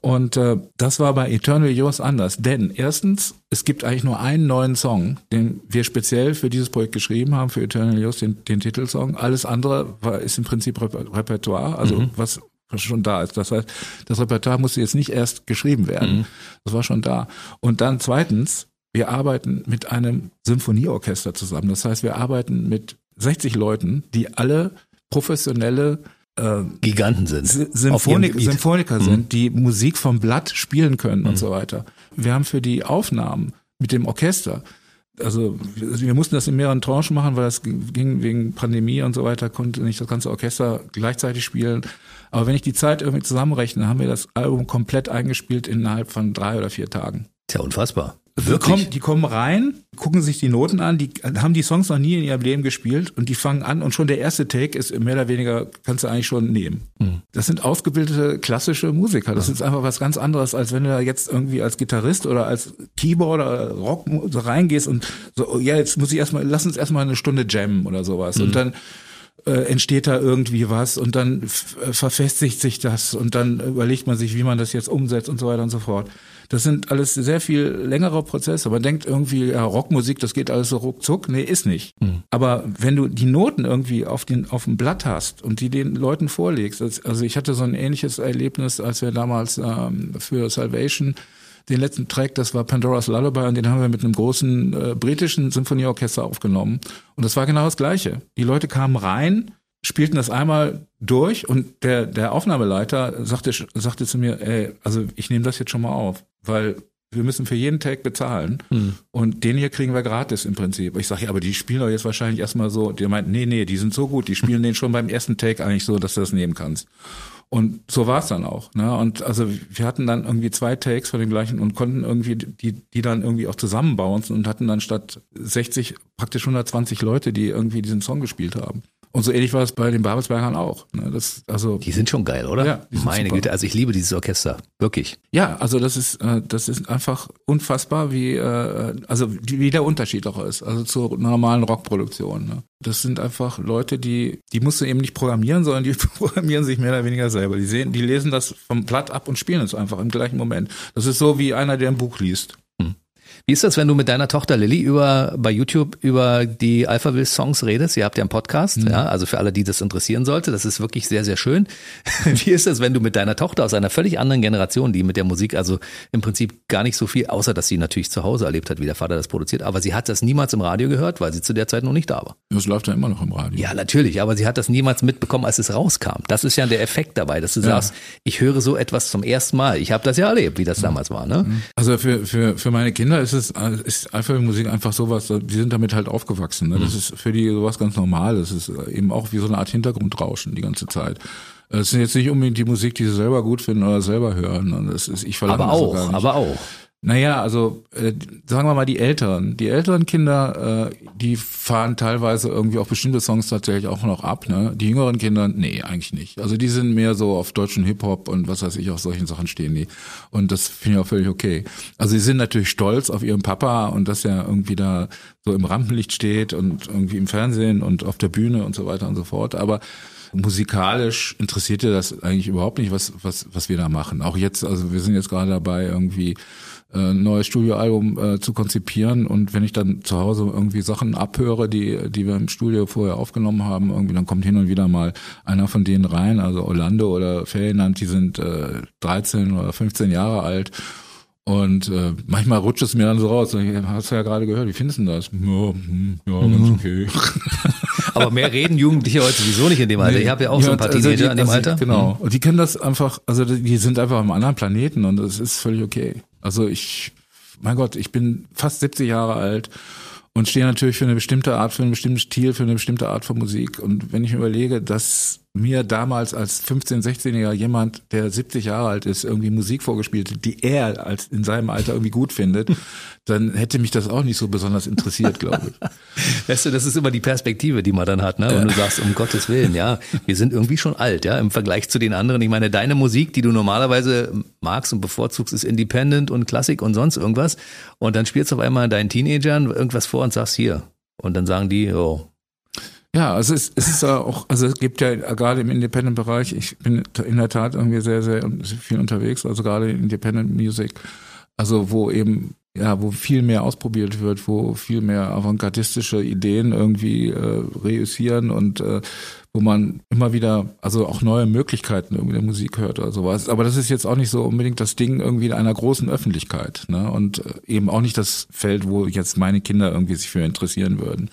Und äh, das war bei Eternal Yours anders. Denn erstens, es gibt eigentlich nur einen neuen Song, den wir speziell für dieses Projekt geschrieben haben, für Eternal Yours, den, den Titelsong. Alles andere war, ist im Prinzip Repertoire, also mhm. was was schon da ist. Das heißt, das Repertoire musste jetzt nicht erst geschrieben werden. Mhm. Das war schon da. Und dann zweitens, wir arbeiten mit einem Symphonieorchester zusammen. Das heißt, wir arbeiten mit 60 Leuten, die alle professionelle äh, Giganten sind. Symphonik, Symphoniker mhm. sind, die Musik vom Blatt spielen können mhm. und so weiter. Wir haben für die Aufnahmen mit dem Orchester. Also wir mussten das in mehreren Tranchen machen, weil das ging wegen Pandemie und so weiter, konnte nicht das ganze Orchester gleichzeitig spielen. Aber wenn ich die Zeit irgendwie zusammenrechne, haben wir das Album komplett eingespielt innerhalb von drei oder vier Tagen. Tja, unfassbar. Die kommen, die kommen rein, gucken sich die Noten an, die haben die Songs noch nie in ihrem Leben gespielt und die fangen an und schon der erste Take ist mehr oder weniger, kannst du eigentlich schon nehmen. Mhm. Das sind ausgebildete klassische Musiker. Das ja. ist einfach was ganz anderes, als wenn du da jetzt irgendwie als Gitarrist oder als Keyboarder Rock so reingehst und so, ja, jetzt muss ich erstmal, lass uns erstmal eine Stunde jammen oder sowas. Mhm. Und dann äh, entsteht da irgendwie was und dann verfestigt sich das und dann überlegt man sich, wie man das jetzt umsetzt und so weiter und so fort. Das sind alles sehr viel längere Prozesse. Man denkt irgendwie, ja, Rockmusik, das geht alles so ruckzuck. Nee, ist nicht. Mhm. Aber wenn du die Noten irgendwie auf, den, auf dem Blatt hast und die den Leuten vorlegst, also ich hatte so ein ähnliches Erlebnis, als wir damals ähm, für Salvation den letzten Track, das war Pandora's Lullaby und den haben wir mit einem großen äh, britischen Symphonieorchester aufgenommen. Und das war genau das Gleiche. Die Leute kamen rein, spielten das einmal durch und der, der Aufnahmeleiter sagte, sagte zu mir, ey, also ich nehme das jetzt schon mal auf, weil wir müssen für jeden Tag bezahlen hm. und den hier kriegen wir gratis im Prinzip. Ich sage, ja, aber die spielen doch jetzt wahrscheinlich erstmal so, der meint, nee, nee, die sind so gut, die spielen den schon beim ersten Take eigentlich so, dass du das nehmen kannst. Und so war es dann auch. Ne? Und also wir hatten dann irgendwie zwei Takes von dem gleichen und konnten irgendwie die, die dann irgendwie auch zusammenbauen und hatten dann statt 60 praktisch 120 Leute, die irgendwie diesen Song gespielt haben. Und so ähnlich war es bei den Babelsbergern auch. Ne? Das, also, die sind schon geil, oder? Ja, Meine super. Güte, also ich liebe dieses Orchester, wirklich. Ja, also das ist, äh, das ist einfach unfassbar, wie, äh, also wie der Unterschied auch ist, also zur normalen Rockproduktion. Ne? Das sind einfach Leute, die, die musst du eben nicht programmieren, sondern die programmieren sich mehr oder weniger selber. Die sehen, die lesen das vom Blatt ab und spielen es einfach im gleichen Moment. Das ist so wie einer, der ein Buch liest. Wie ist das, wenn du mit deiner Tochter Lilly über bei YouTube über die Alphaville Songs redest? Ihr habt ja einen Podcast, mhm. ja, also für alle, die das interessieren sollte, das ist wirklich sehr sehr schön. Wie ist das, wenn du mit deiner Tochter aus einer völlig anderen Generation, die mit der Musik also im Prinzip gar nicht so viel, außer dass sie natürlich zu Hause erlebt hat, wie der Vater das produziert, aber sie hat das niemals im Radio gehört, weil sie zu der Zeit noch nicht da war. Das läuft ja immer noch im Radio. Ja, natürlich, aber sie hat das niemals mitbekommen, als es rauskam. Das ist ja der Effekt dabei, dass du ja. sagst, ich höre so etwas zum ersten Mal. Ich habe das ja erlebt, wie das damals war, ne? Also für für für meine Kinder ist es ist, ist einfach Musik einfach sowas, die sind damit halt aufgewachsen. Ne? Das mhm. ist für die sowas ganz Normales. Das ist eben auch wie so eine Art Hintergrundrauschen die ganze Zeit. Es sind jetzt nicht unbedingt die Musik, die sie selber gut finden oder selber hören. Das ist, ich verlange aber auch, aber auch. Naja, also äh, sagen wir mal die Älteren. Die älteren Kinder, äh, die fahren teilweise irgendwie auch bestimmte Songs tatsächlich auch noch ab. Ne? Die jüngeren Kinder, nee, eigentlich nicht. Also die sind mehr so auf deutschen Hip-Hop und was weiß ich, auf solchen Sachen stehen die. Und das finde ich auch völlig okay. Also sie sind natürlich stolz auf ihren Papa und dass er irgendwie da so im Rampenlicht steht und irgendwie im Fernsehen und auf der Bühne und so weiter und so fort. Aber musikalisch interessiert ihr das eigentlich überhaupt nicht, was, was, was wir da machen. Auch jetzt, also wir sind jetzt gerade dabei, irgendwie äh, neues Studioalbum äh, zu konzipieren und wenn ich dann zu Hause irgendwie Sachen abhöre, die die wir im Studio vorher aufgenommen haben, irgendwie dann kommt hin und wieder mal einer von denen rein, also Orlando oder Ferienland, die sind äh, 13 oder 15 Jahre alt und äh, manchmal rutscht es mir dann so raus. Hast du ja gerade gehört, wie findest du das? Ja, hm, ja ganz mhm. okay. Aber mehr reden Jugendliche heute sowieso nicht in dem Alter. Nee, ich habe ja auch ja, so ein paar also Teenager die, in dem also, Alter. Genau. Und die können das einfach, also die sind einfach am anderen Planeten und das ist völlig okay. Also ich, mein Gott, ich bin fast 70 Jahre alt und stehe natürlich für eine bestimmte Art, für einen bestimmten Stil, für eine bestimmte Art von Musik. Und wenn ich mir überlege, dass mir damals als 15-, 16-Jähriger jemand, der 70 Jahre alt ist, irgendwie Musik vorgespielt hat, die er als in seinem Alter irgendwie gut findet, dann hätte mich das auch nicht so besonders interessiert, glaube ich. Weißt du, das ist immer die Perspektive, die man dann hat, ne? Und du sagst, um Gottes Willen, ja, wir sind irgendwie schon alt, ja, im Vergleich zu den anderen. Ich meine, deine Musik, die du normalerweise magst und bevorzugst, ist Independent und Klassik und sonst irgendwas. Und dann spielst du auf einmal deinen Teenagern irgendwas vor und sagst hier. Und dann sagen die, oh, ja, also es, es ist auch, also es gibt ja gerade im Independent-Bereich, ich bin in der Tat irgendwie sehr, sehr viel unterwegs, also gerade in Independent Music, also wo eben ja, wo viel mehr ausprobiert wird, wo viel mehr avantgardistische Ideen irgendwie äh, reüssieren und äh, wo man immer wieder, also auch neue Möglichkeiten irgendwie der Musik hört oder sowas. Aber das ist jetzt auch nicht so unbedingt das Ding irgendwie einer großen Öffentlichkeit, ne? Und äh, eben auch nicht das Feld, wo jetzt meine Kinder irgendwie sich für interessieren würden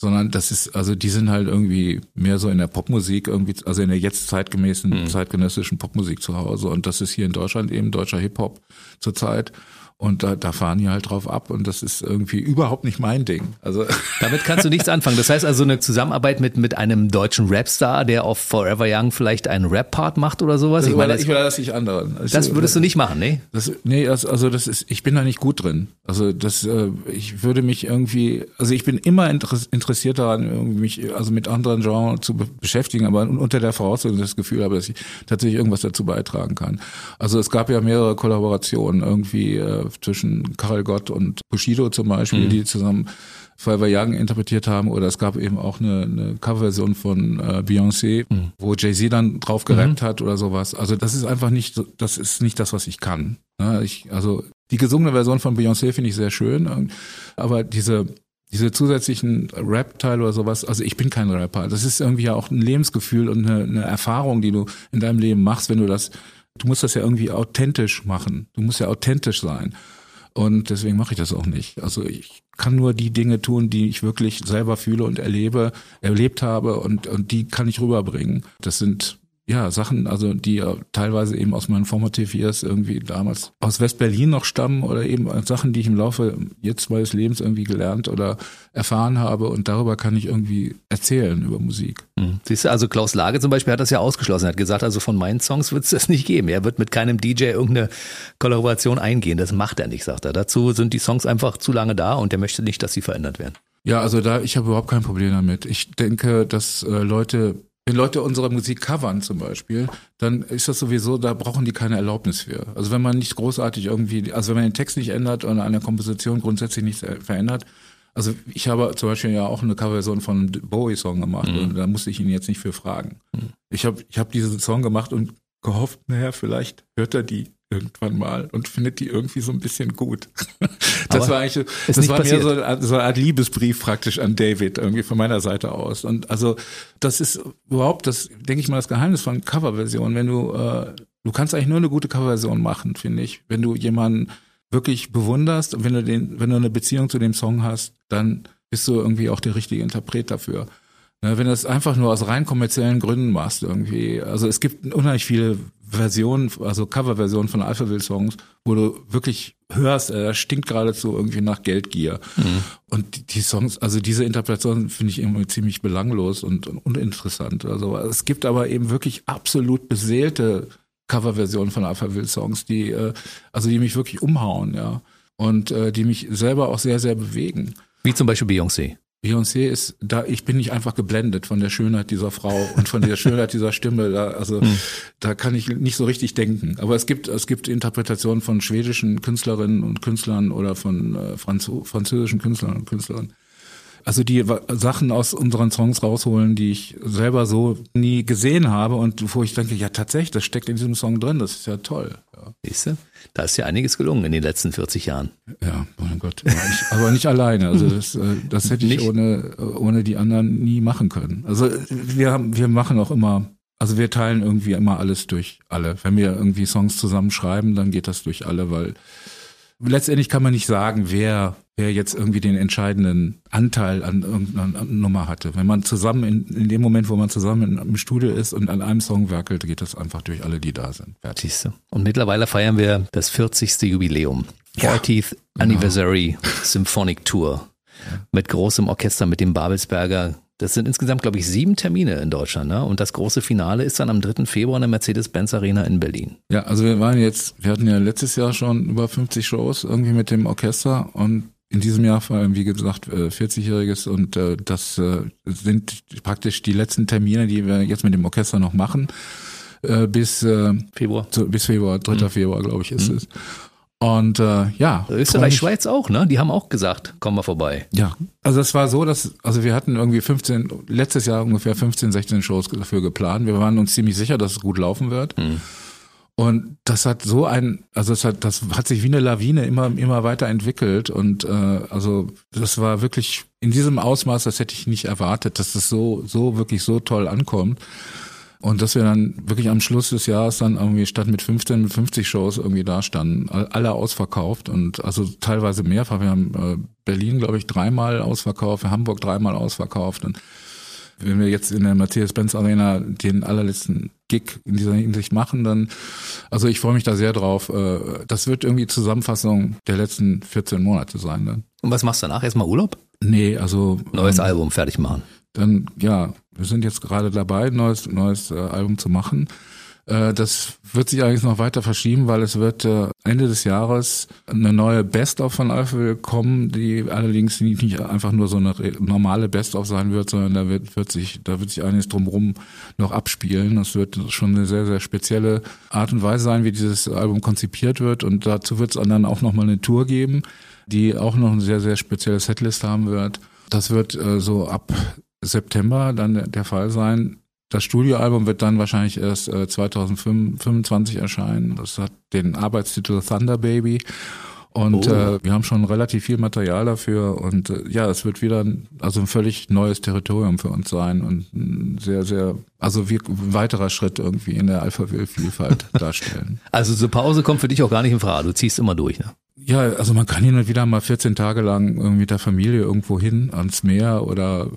sondern das ist, also die sind halt irgendwie mehr so in der Popmusik, irgendwie, also in der jetzt zeitgemäßen, mhm. zeitgenössischen Popmusik zu Hause. Und das ist hier in Deutschland eben deutscher Hip-Hop zurzeit. Und da, da fahren die halt drauf ab und das ist irgendwie überhaupt nicht mein Ding. Also damit kannst du nichts anfangen. Das heißt also eine Zusammenarbeit mit mit einem deutschen Rapstar, der auf Forever Young vielleicht einen Rap-Part macht oder sowas. Das ich meine, das, ich das nicht anderen. Das würdest du nicht machen, ne? Das, nee, also das ist, ich bin da nicht gut drin. Also das, äh, ich würde mich irgendwie, also ich bin immer interessiert daran, mich also mit anderen Genres zu beschäftigen, aber unter der Voraussetzung, dass ich das Gefühl habe, dass ich tatsächlich irgendwas dazu beitragen kann. Also es gab ja mehrere Kollaborationen irgendwie äh, zwischen Karel Gott und Bushido zum Beispiel, mhm. die zusammen Forever Young interpretiert haben oder es gab eben auch eine, eine Coverversion von äh, Beyoncé, mhm. wo Jay-Z dann drauf gerappt mhm. hat oder sowas. Also das ist einfach nicht, das ist nicht das, was ich kann. Ja, ich, also die gesungene Version von Beyoncé finde ich sehr schön, aber diese diese zusätzlichen Rap-Teile oder sowas, also ich bin kein Rapper. Das ist irgendwie ja auch ein Lebensgefühl und eine, eine Erfahrung, die du in deinem Leben machst, wenn du das, du musst das ja irgendwie authentisch machen. Du musst ja authentisch sein. Und deswegen mache ich das auch nicht. Also ich kann nur die Dinge tun, die ich wirklich selber fühle und erlebe, erlebt habe und, und die kann ich rüberbringen. Das sind ja, Sachen, also die teilweise eben aus meinen Formative Years irgendwie damals aus West-Berlin noch stammen oder eben Sachen, die ich im Laufe jetzt meines Lebens irgendwie gelernt oder erfahren habe und darüber kann ich irgendwie erzählen über Musik. Hm. Siehst du, also Klaus Lage zum Beispiel hat das ja ausgeschlossen, er hat gesagt, also von meinen Songs wird es das nicht geben. Er wird mit keinem DJ irgendeine Kollaboration eingehen, das macht er nicht, sagt er. Dazu sind die Songs einfach zu lange da und er möchte nicht, dass sie verändert werden. Ja, also da, ich habe überhaupt kein Problem damit. Ich denke, dass äh, Leute wenn Leute unsere Musik covern zum Beispiel, dann ist das sowieso, da brauchen die keine Erlaubnis für. Also wenn man nicht großartig irgendwie, also wenn man den Text nicht ändert und eine Komposition grundsätzlich nicht verändert, also ich habe zum Beispiel ja auch eine Coverversion von Bowie-Song gemacht mhm. und da musste ich ihn jetzt nicht für fragen. Mhm. Ich habe ich hab diesen Song gemacht und gehofft, naja, vielleicht hört er die irgendwann mal und findet die irgendwie so ein bisschen gut. Das Aber war eigentlich, das war passiert. mir so, so eine Art Liebesbrief praktisch an David irgendwie von meiner Seite aus. Und also das ist überhaupt das, denke ich mal, das Geheimnis von Coverversion. Wenn du, äh, du kannst eigentlich nur eine gute Coverversion machen, finde ich. Wenn du jemanden wirklich bewunderst und wenn du den, wenn du eine Beziehung zu dem Song hast, dann bist du irgendwie auch der richtige Interpret dafür. Ne, wenn du es einfach nur aus rein kommerziellen Gründen machst irgendwie. Also es gibt unheimlich viele Versionen, also Coverversionen von Alphaville-Songs, wo du wirklich hörst, er stinkt geradezu irgendwie nach Geldgier. Mhm. Und die, die, Songs, also diese Interpretation finde ich irgendwie ziemlich belanglos und, und uninteressant. Also es gibt aber eben wirklich absolut beseelte Coverversionen von Alphaville-Songs, die, äh, also die mich wirklich umhauen, ja. Und äh, die mich selber auch sehr, sehr bewegen. Wie zum Beispiel Beyoncé. Beyoncé ist da, ich bin nicht einfach geblendet von der Schönheit dieser Frau und von der Schönheit dieser Stimme. Da, also hm. da kann ich nicht so richtig denken. Aber es gibt es gibt Interpretationen von schwedischen Künstlerinnen und Künstlern oder von äh, Franz französischen Künstlern und Künstlerinnen also die Sachen aus unseren Songs rausholen, die ich selber so nie gesehen habe und wo ich denke, ja tatsächlich, das steckt in diesem Song drin, das ist ja toll. Ja. Siehst du? Da ist ja einiges gelungen in den letzten 40 Jahren. Ja, mein Gott. Aber nicht, aber nicht alleine. Also das, äh, das hätte ich ohne, ohne die anderen nie machen können. Also wir haben, wir machen auch immer also wir teilen irgendwie immer alles durch alle. Wenn wir irgendwie Songs zusammenschreiben, dann geht das durch alle, weil letztendlich kann man nicht sagen, wer, wer jetzt irgendwie den entscheidenden Anteil an irgendeiner Nummer hatte. Wenn man zusammen in, in dem Moment, wo man zusammen im Studio ist und an einem Song werkelt, geht das einfach durch alle, die da sind. Fertig. Und mittlerweile feiern wir das 40. Jubiläum. 40th ja, genau. Anniversary Symphonic Tour. Mit großem Orchester, mit dem Babelsberger das sind insgesamt, glaube ich, sieben Termine in Deutschland. Ne? Und das große Finale ist dann am 3. Februar in der Mercedes-Benz Arena in Berlin. Ja, also wir waren jetzt, wir hatten ja letztes Jahr schon über 50 Shows irgendwie mit dem Orchester und in diesem Jahr feiern, wie gesagt, 40-jähriges äh, und äh, das äh, sind praktisch die letzten Termine, die wir jetzt mit dem Orchester noch machen. Bis Februar. Zu, bis Februar, 3. Mhm. Februar, glaube ich, ist mhm. es. Und äh, ja. Österreich, Schweiz auch, ne? Die haben auch gesagt, komm mal vorbei. Ja. Also es war so, dass, also wir hatten irgendwie 15, letztes Jahr ungefähr 15, 16 Shows dafür geplant. Wir waren uns ziemlich sicher, dass es gut laufen wird. Mhm. Und das hat so ein, also es hat, das hat sich wie eine Lawine immer, immer weiter entwickelt. Und äh, also das war wirklich in diesem Ausmaß, das hätte ich nicht erwartet, dass es so, so wirklich so toll ankommt. Und dass wir dann wirklich am Schluss des Jahres dann irgendwie statt mit 15, mit 50 Shows irgendwie da standen, alle ausverkauft und also teilweise mehrfach. Wir haben äh, Berlin, glaube ich, dreimal ausverkauft, Hamburg dreimal ausverkauft und wenn wir jetzt in der Mercedes-Benz Arena den allerletzten Gig in dieser Hinsicht machen, dann, also ich freue mich da sehr drauf. Äh, das wird irgendwie Zusammenfassung der letzten 14 Monate sein dann. Und was machst du danach? Erstmal Urlaub? Nee, also. Neues ähm, Album fertig machen. Dann, ja, wir sind jetzt gerade dabei, neues, neues äh, Album zu machen. Äh, das wird sich eigentlich noch weiter verschieben, weil es wird äh, Ende des Jahres eine neue Best-of von Alpha kommen, die allerdings nicht einfach nur so eine normale Best-of sein wird, sondern da wird, wird sich, da wird sich einiges drumherum noch abspielen. Das wird schon eine sehr, sehr spezielle Art und Weise sein, wie dieses Album konzipiert wird. Und dazu wird es dann auch nochmal eine Tour geben, die auch noch ein sehr, sehr spezielles Setlist haben wird. Das wird äh, so ab September dann der Fall sein. Das Studioalbum wird dann wahrscheinlich erst äh, 2025 erscheinen. Das hat den Arbeitstitel Thunder Baby. Und oh. äh, wir haben schon relativ viel Material dafür und äh, ja, es wird wieder ein, also ein völlig neues Territorium für uns sein und ein sehr, sehr, also wir, ein weiterer Schritt irgendwie in der Alpha-Vielfalt darstellen. Also so Pause kommt für dich auch gar nicht in Frage, du ziehst immer durch, ne? Ja, also man kann hin und wieder mal 14 Tage lang irgendwie mit der Familie irgendwo hin ans Meer oder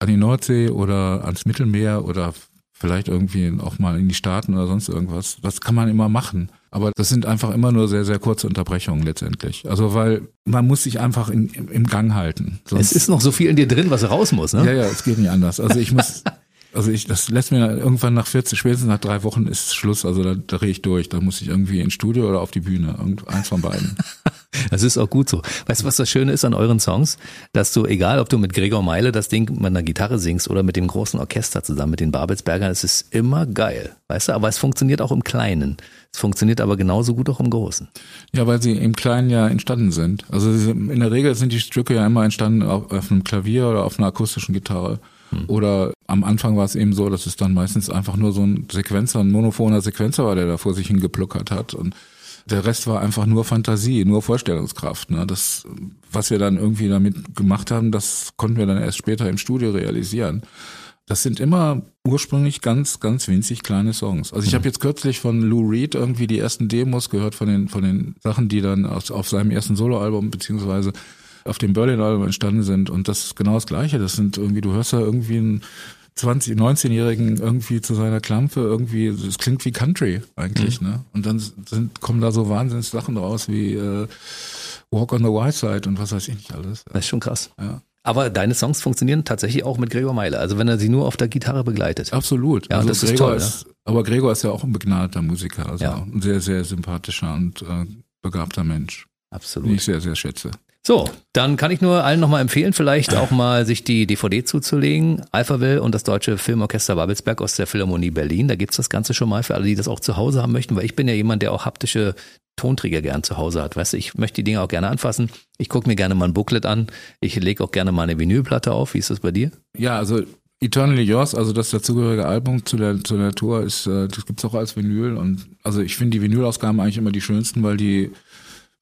an die Nordsee oder ans Mittelmeer oder vielleicht irgendwie auch mal in die Staaten oder sonst irgendwas. Das kann man immer machen. Aber das sind einfach immer nur sehr, sehr kurze Unterbrechungen letztendlich. Also weil man muss sich einfach in, im Gang halten. Sonst es ist noch so viel in dir drin, was raus muss, ne? Ja, ja, es geht nicht anders. Also ich muss, also ich, das lässt mir irgendwann nach 40, spätestens nach drei Wochen ist Schluss. Also da, drehe ich durch. Da muss ich irgendwie ins Studio oder auf die Bühne. Irgend, eins von beiden. Das ist auch gut so. Weißt du, was das Schöne ist an euren Songs? Dass du, egal ob du mit Gregor Meile das Ding mit einer Gitarre singst oder mit dem großen Orchester zusammen, mit den Babelsbergern, es ist immer geil. Weißt du, aber es funktioniert auch im Kleinen. Es funktioniert aber genauso gut auch im Großen. Ja, weil sie im Kleinen ja entstanden sind. Also in der Regel sind die Stücke ja immer entstanden auf, auf einem Klavier oder auf einer akustischen Gitarre. Hm. Oder am Anfang war es eben so, dass es dann meistens einfach nur so ein Sequenzer, ein monophoner Sequenzer war, der da vor sich hingepluckert hat. Und der Rest war einfach nur Fantasie, nur Vorstellungskraft. Ne? Das, was wir dann irgendwie damit gemacht haben, das konnten wir dann erst später im Studio realisieren. Das sind immer ursprünglich ganz, ganz winzig kleine Songs. Also ich habe jetzt kürzlich von Lou Reed irgendwie die ersten Demos gehört von den, von den Sachen, die dann auf, auf seinem ersten Soloalbum beziehungsweise auf dem Berlin-Album entstanden sind. Und das ist genau das Gleiche. Das sind irgendwie, du hörst da irgendwie ein 20, 19-Jährigen irgendwie zu seiner Klampe irgendwie, es klingt wie Country eigentlich, mhm. ne? Und dann sind, kommen da so wahnsinns Sachen raus wie äh, Walk on the White Side und was weiß ich nicht alles. Das ist schon krass. Ja. Aber deine Songs funktionieren tatsächlich auch mit Gregor Meile, also wenn er sie nur auf der Gitarre begleitet. Absolut. Ja, also das Gregor ist toll. Ist, ja? Aber Gregor ist ja auch ein begnadeter Musiker, also ja. ein sehr, sehr sympathischer und äh, begabter Mensch. Absolut. Den ich sehr, sehr schätze. So, dann kann ich nur allen nochmal empfehlen, vielleicht auch mal sich die DVD zuzulegen. Alphaville und das Deutsche Filmorchester Babelsberg aus der Philharmonie Berlin. Da gibt's das Ganze schon mal für alle, die das auch zu Hause haben möchten, weil ich bin ja jemand, der auch haptische Tonträger gern zu Hause hat. Weißt du, ich möchte die Dinge auch gerne anfassen. Ich gucke mir gerne mal ein Booklet an. Ich lege auch gerne mal eine Vinylplatte auf. Wie ist das bei dir? Ja, also Eternally Yours, also das dazugehörige Album zu der, zu der Tour ist, äh, das gibt's auch als Vinyl und also ich finde die Vinylausgaben eigentlich immer die schönsten, weil die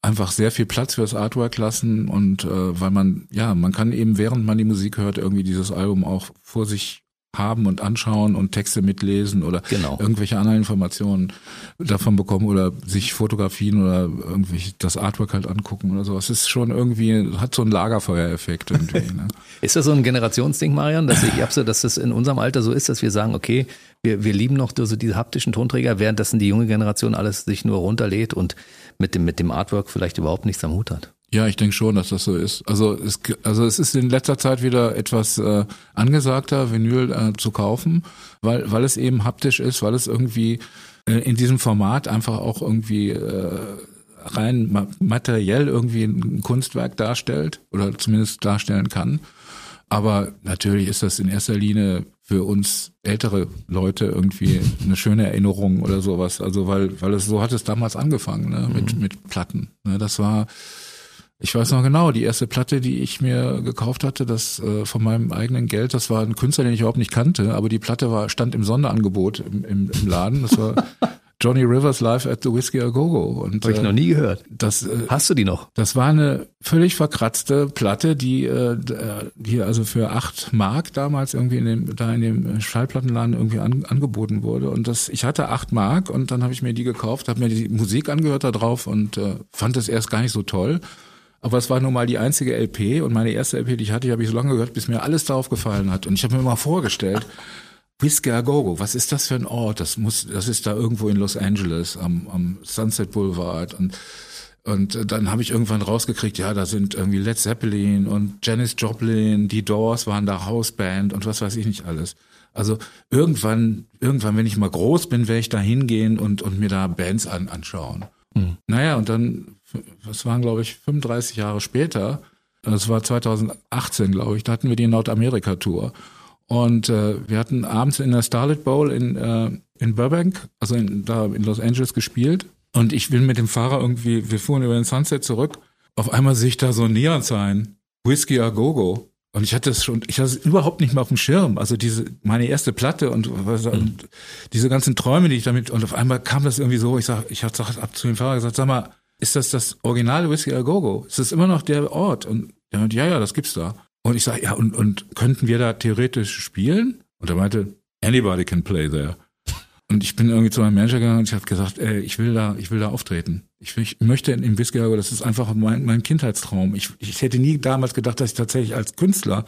einfach sehr viel Platz fürs Artwork lassen und äh, weil man, ja, man kann eben, während man die Musik hört, irgendwie dieses Album auch vor sich haben und anschauen und Texte mitlesen oder genau. irgendwelche anderen Informationen davon bekommen oder sich Fotografien oder irgendwie das Artwork halt angucken oder so. Es ist schon irgendwie, hat so einen Lagerfeuereffekt irgendwie. Ne? ist das so ein Generationsding, Marian, dass ich hab's, dass das in unserem Alter so ist, dass wir sagen, okay, wir, wir lieben noch so diese haptischen Tonträger, währenddessen die junge Generation alles sich nur runterlädt und mit dem, mit dem Artwork vielleicht überhaupt nichts am Hut hat. Ja, ich denke schon, dass das so ist. Also es, also es ist in letzter Zeit wieder etwas äh, angesagter, Vinyl äh, zu kaufen, weil, weil es eben haptisch ist, weil es irgendwie äh, in diesem Format einfach auch irgendwie äh, rein materiell irgendwie ein Kunstwerk darstellt oder zumindest darstellen kann. Aber natürlich ist das in erster Linie für uns ältere Leute irgendwie eine schöne Erinnerung oder sowas. Also weil, weil es so hat es damals angefangen, ne, mit, mhm. mit Platten. Ne, das war, ich weiß noch genau, die erste Platte, die ich mir gekauft hatte, das äh, von meinem eigenen Geld, das war ein Künstler, den ich überhaupt nicht kannte, aber die Platte war, stand im Sonderangebot im, im, im Laden. Das war Johnny Rivers live at the Whiskey A Go Go. Und habe ich noch nie gehört. Das äh, hast du die noch? Das war eine völlig verkratzte Platte, die äh, die also für acht Mark damals irgendwie in dem da in dem Schallplattenladen irgendwie an, angeboten wurde. Und das ich hatte acht Mark und dann habe ich mir die gekauft, habe mir die Musik angehört da drauf und äh, fand es erst gar nicht so toll. Aber es war nun mal die einzige LP und meine erste LP, die ich hatte, die habe ich so lange gehört, bis mir alles darauf gefallen hat. Und ich habe mir mal vorgestellt, Whiskey A Go was ist das für ein Ort? Das muss, das ist da irgendwo in Los Angeles am, am Sunset Boulevard und und dann habe ich irgendwann rausgekriegt, ja, da sind irgendwie Led Zeppelin und Janis Joplin, die Doors waren da Hausband und was weiß ich nicht alles. Also irgendwann, irgendwann, wenn ich mal groß bin, werde ich da hingehen und, und mir da Bands an, anschauen. Mhm. Naja, und dann das waren, glaube ich, 35 Jahre später, das war 2018, glaube ich, da hatten wir die Nordamerika-Tour. Und äh, wir hatten abends in der Starlet Bowl in, äh, in Burbank, also in, da in Los Angeles gespielt. Und ich will mit dem Fahrer irgendwie, wir fuhren über den Sunset zurück. Auf einmal sehe ich da so ein Neon-Sign, Whiskey a Go-Go. Und ich hatte es schon, ich hatte es überhaupt nicht mehr auf dem Schirm. Also diese, meine erste Platte und, mhm. und diese ganzen Träume, die ich damit, und auf einmal kam das irgendwie so, ich sag, ich habe ab zu dem Fahrer gesagt, sag mal, ist das das originale Whiskey A Go? Ist das immer noch der Ort? Und er meinte, ja, ja, das gibt's da. Und ich sage, ja, und, und könnten wir da theoretisch spielen? Und er meinte, anybody can play there. Und ich bin irgendwie zu meinem Manager gegangen und ich habe gesagt, ey, ich will da, ich will da auftreten. Ich, ich möchte im Whiskey A Go, das ist einfach mein, mein Kindheitstraum. Ich, ich hätte nie damals gedacht, dass ich tatsächlich als Künstler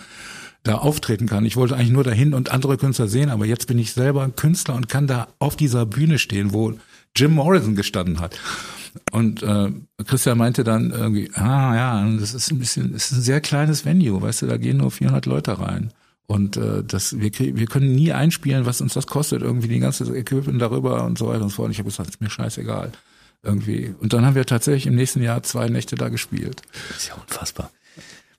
da auftreten kann. Ich wollte eigentlich nur dahin und andere Künstler sehen, aber jetzt bin ich selber ein Künstler und kann da auf dieser Bühne stehen, wo Jim Morrison gestanden hat. Und äh, Christian meinte dann irgendwie, ah ja, das ist ein bisschen, das ist ein sehr kleines Venue, weißt du, da gehen nur 400 Leute rein. Und äh, das, wir, wir können nie einspielen, was uns das kostet, irgendwie die ganze Equipment darüber und so weiter und so fort. Und ich habe gesagt, ist mir scheißegal. Irgendwie. Und dann haben wir tatsächlich im nächsten Jahr zwei Nächte da gespielt. Das ist ja unfassbar.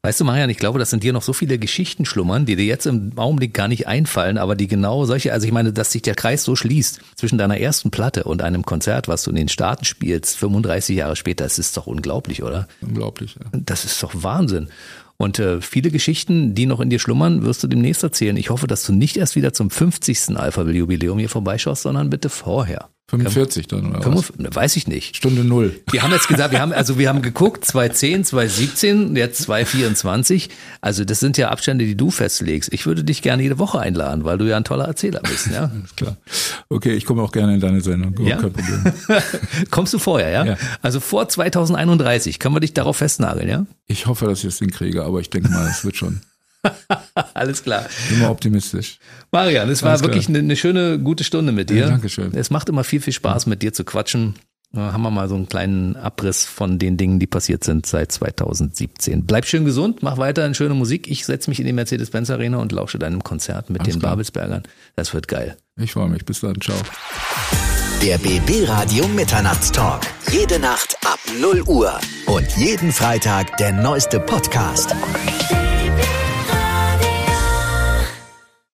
Weißt du, Marian, ich glaube, dass in dir noch so viele Geschichten schlummern, die dir jetzt im Augenblick gar nicht einfallen, aber die genau solche, also ich meine, dass sich der Kreis so schließt zwischen deiner ersten Platte und einem Konzert, was du in den Staaten spielst, 35 Jahre später, das ist doch unglaublich, oder? Unglaublich, ja. Das ist doch Wahnsinn. Und äh, viele Geschichten, die noch in dir schlummern, wirst du demnächst erzählen. Ich hoffe, dass du nicht erst wieder zum 50. Alpha-Jubiläum hier vorbeischaust, sondern bitte vorher. 45 dann, oder 45, was? Weiß ich nicht. Stunde Null. Wir haben jetzt gesagt, wir haben, also wir haben geguckt, 2010, 2017, jetzt 2024. Also das sind ja Abstände, die du festlegst. Ich würde dich gerne jede Woche einladen, weil du ja ein toller Erzähler bist, ja. klar. Okay, ich komme auch gerne in deine Sendung. Ja? Kein Problem. Kommst du vorher, ja? ja? Also vor 2031, können wir dich darauf festnageln, ja? Ich hoffe, dass ich es hinkriege, aber ich denke mal, es wird schon. Alles klar. Immer optimistisch. Marian, es war wirklich eine, eine, schöne, gute Stunde mit dir. Ja, Dankeschön. Es macht immer viel, viel Spaß, mit dir zu quatschen. Da haben wir mal so einen kleinen Abriss von den Dingen, die passiert sind seit 2017. Bleib schön gesund, mach weiter schöne Musik. Ich setze mich in die Mercedes-Benz Arena und lausche deinem Konzert mit Alles den klar. Babelsbergern. Das wird geil. Ich freue mich. Bis dann. Ciao. Der BB Radio Mitternachtstalk. Jede Nacht ab 0 Uhr. Und jeden Freitag der neueste Podcast.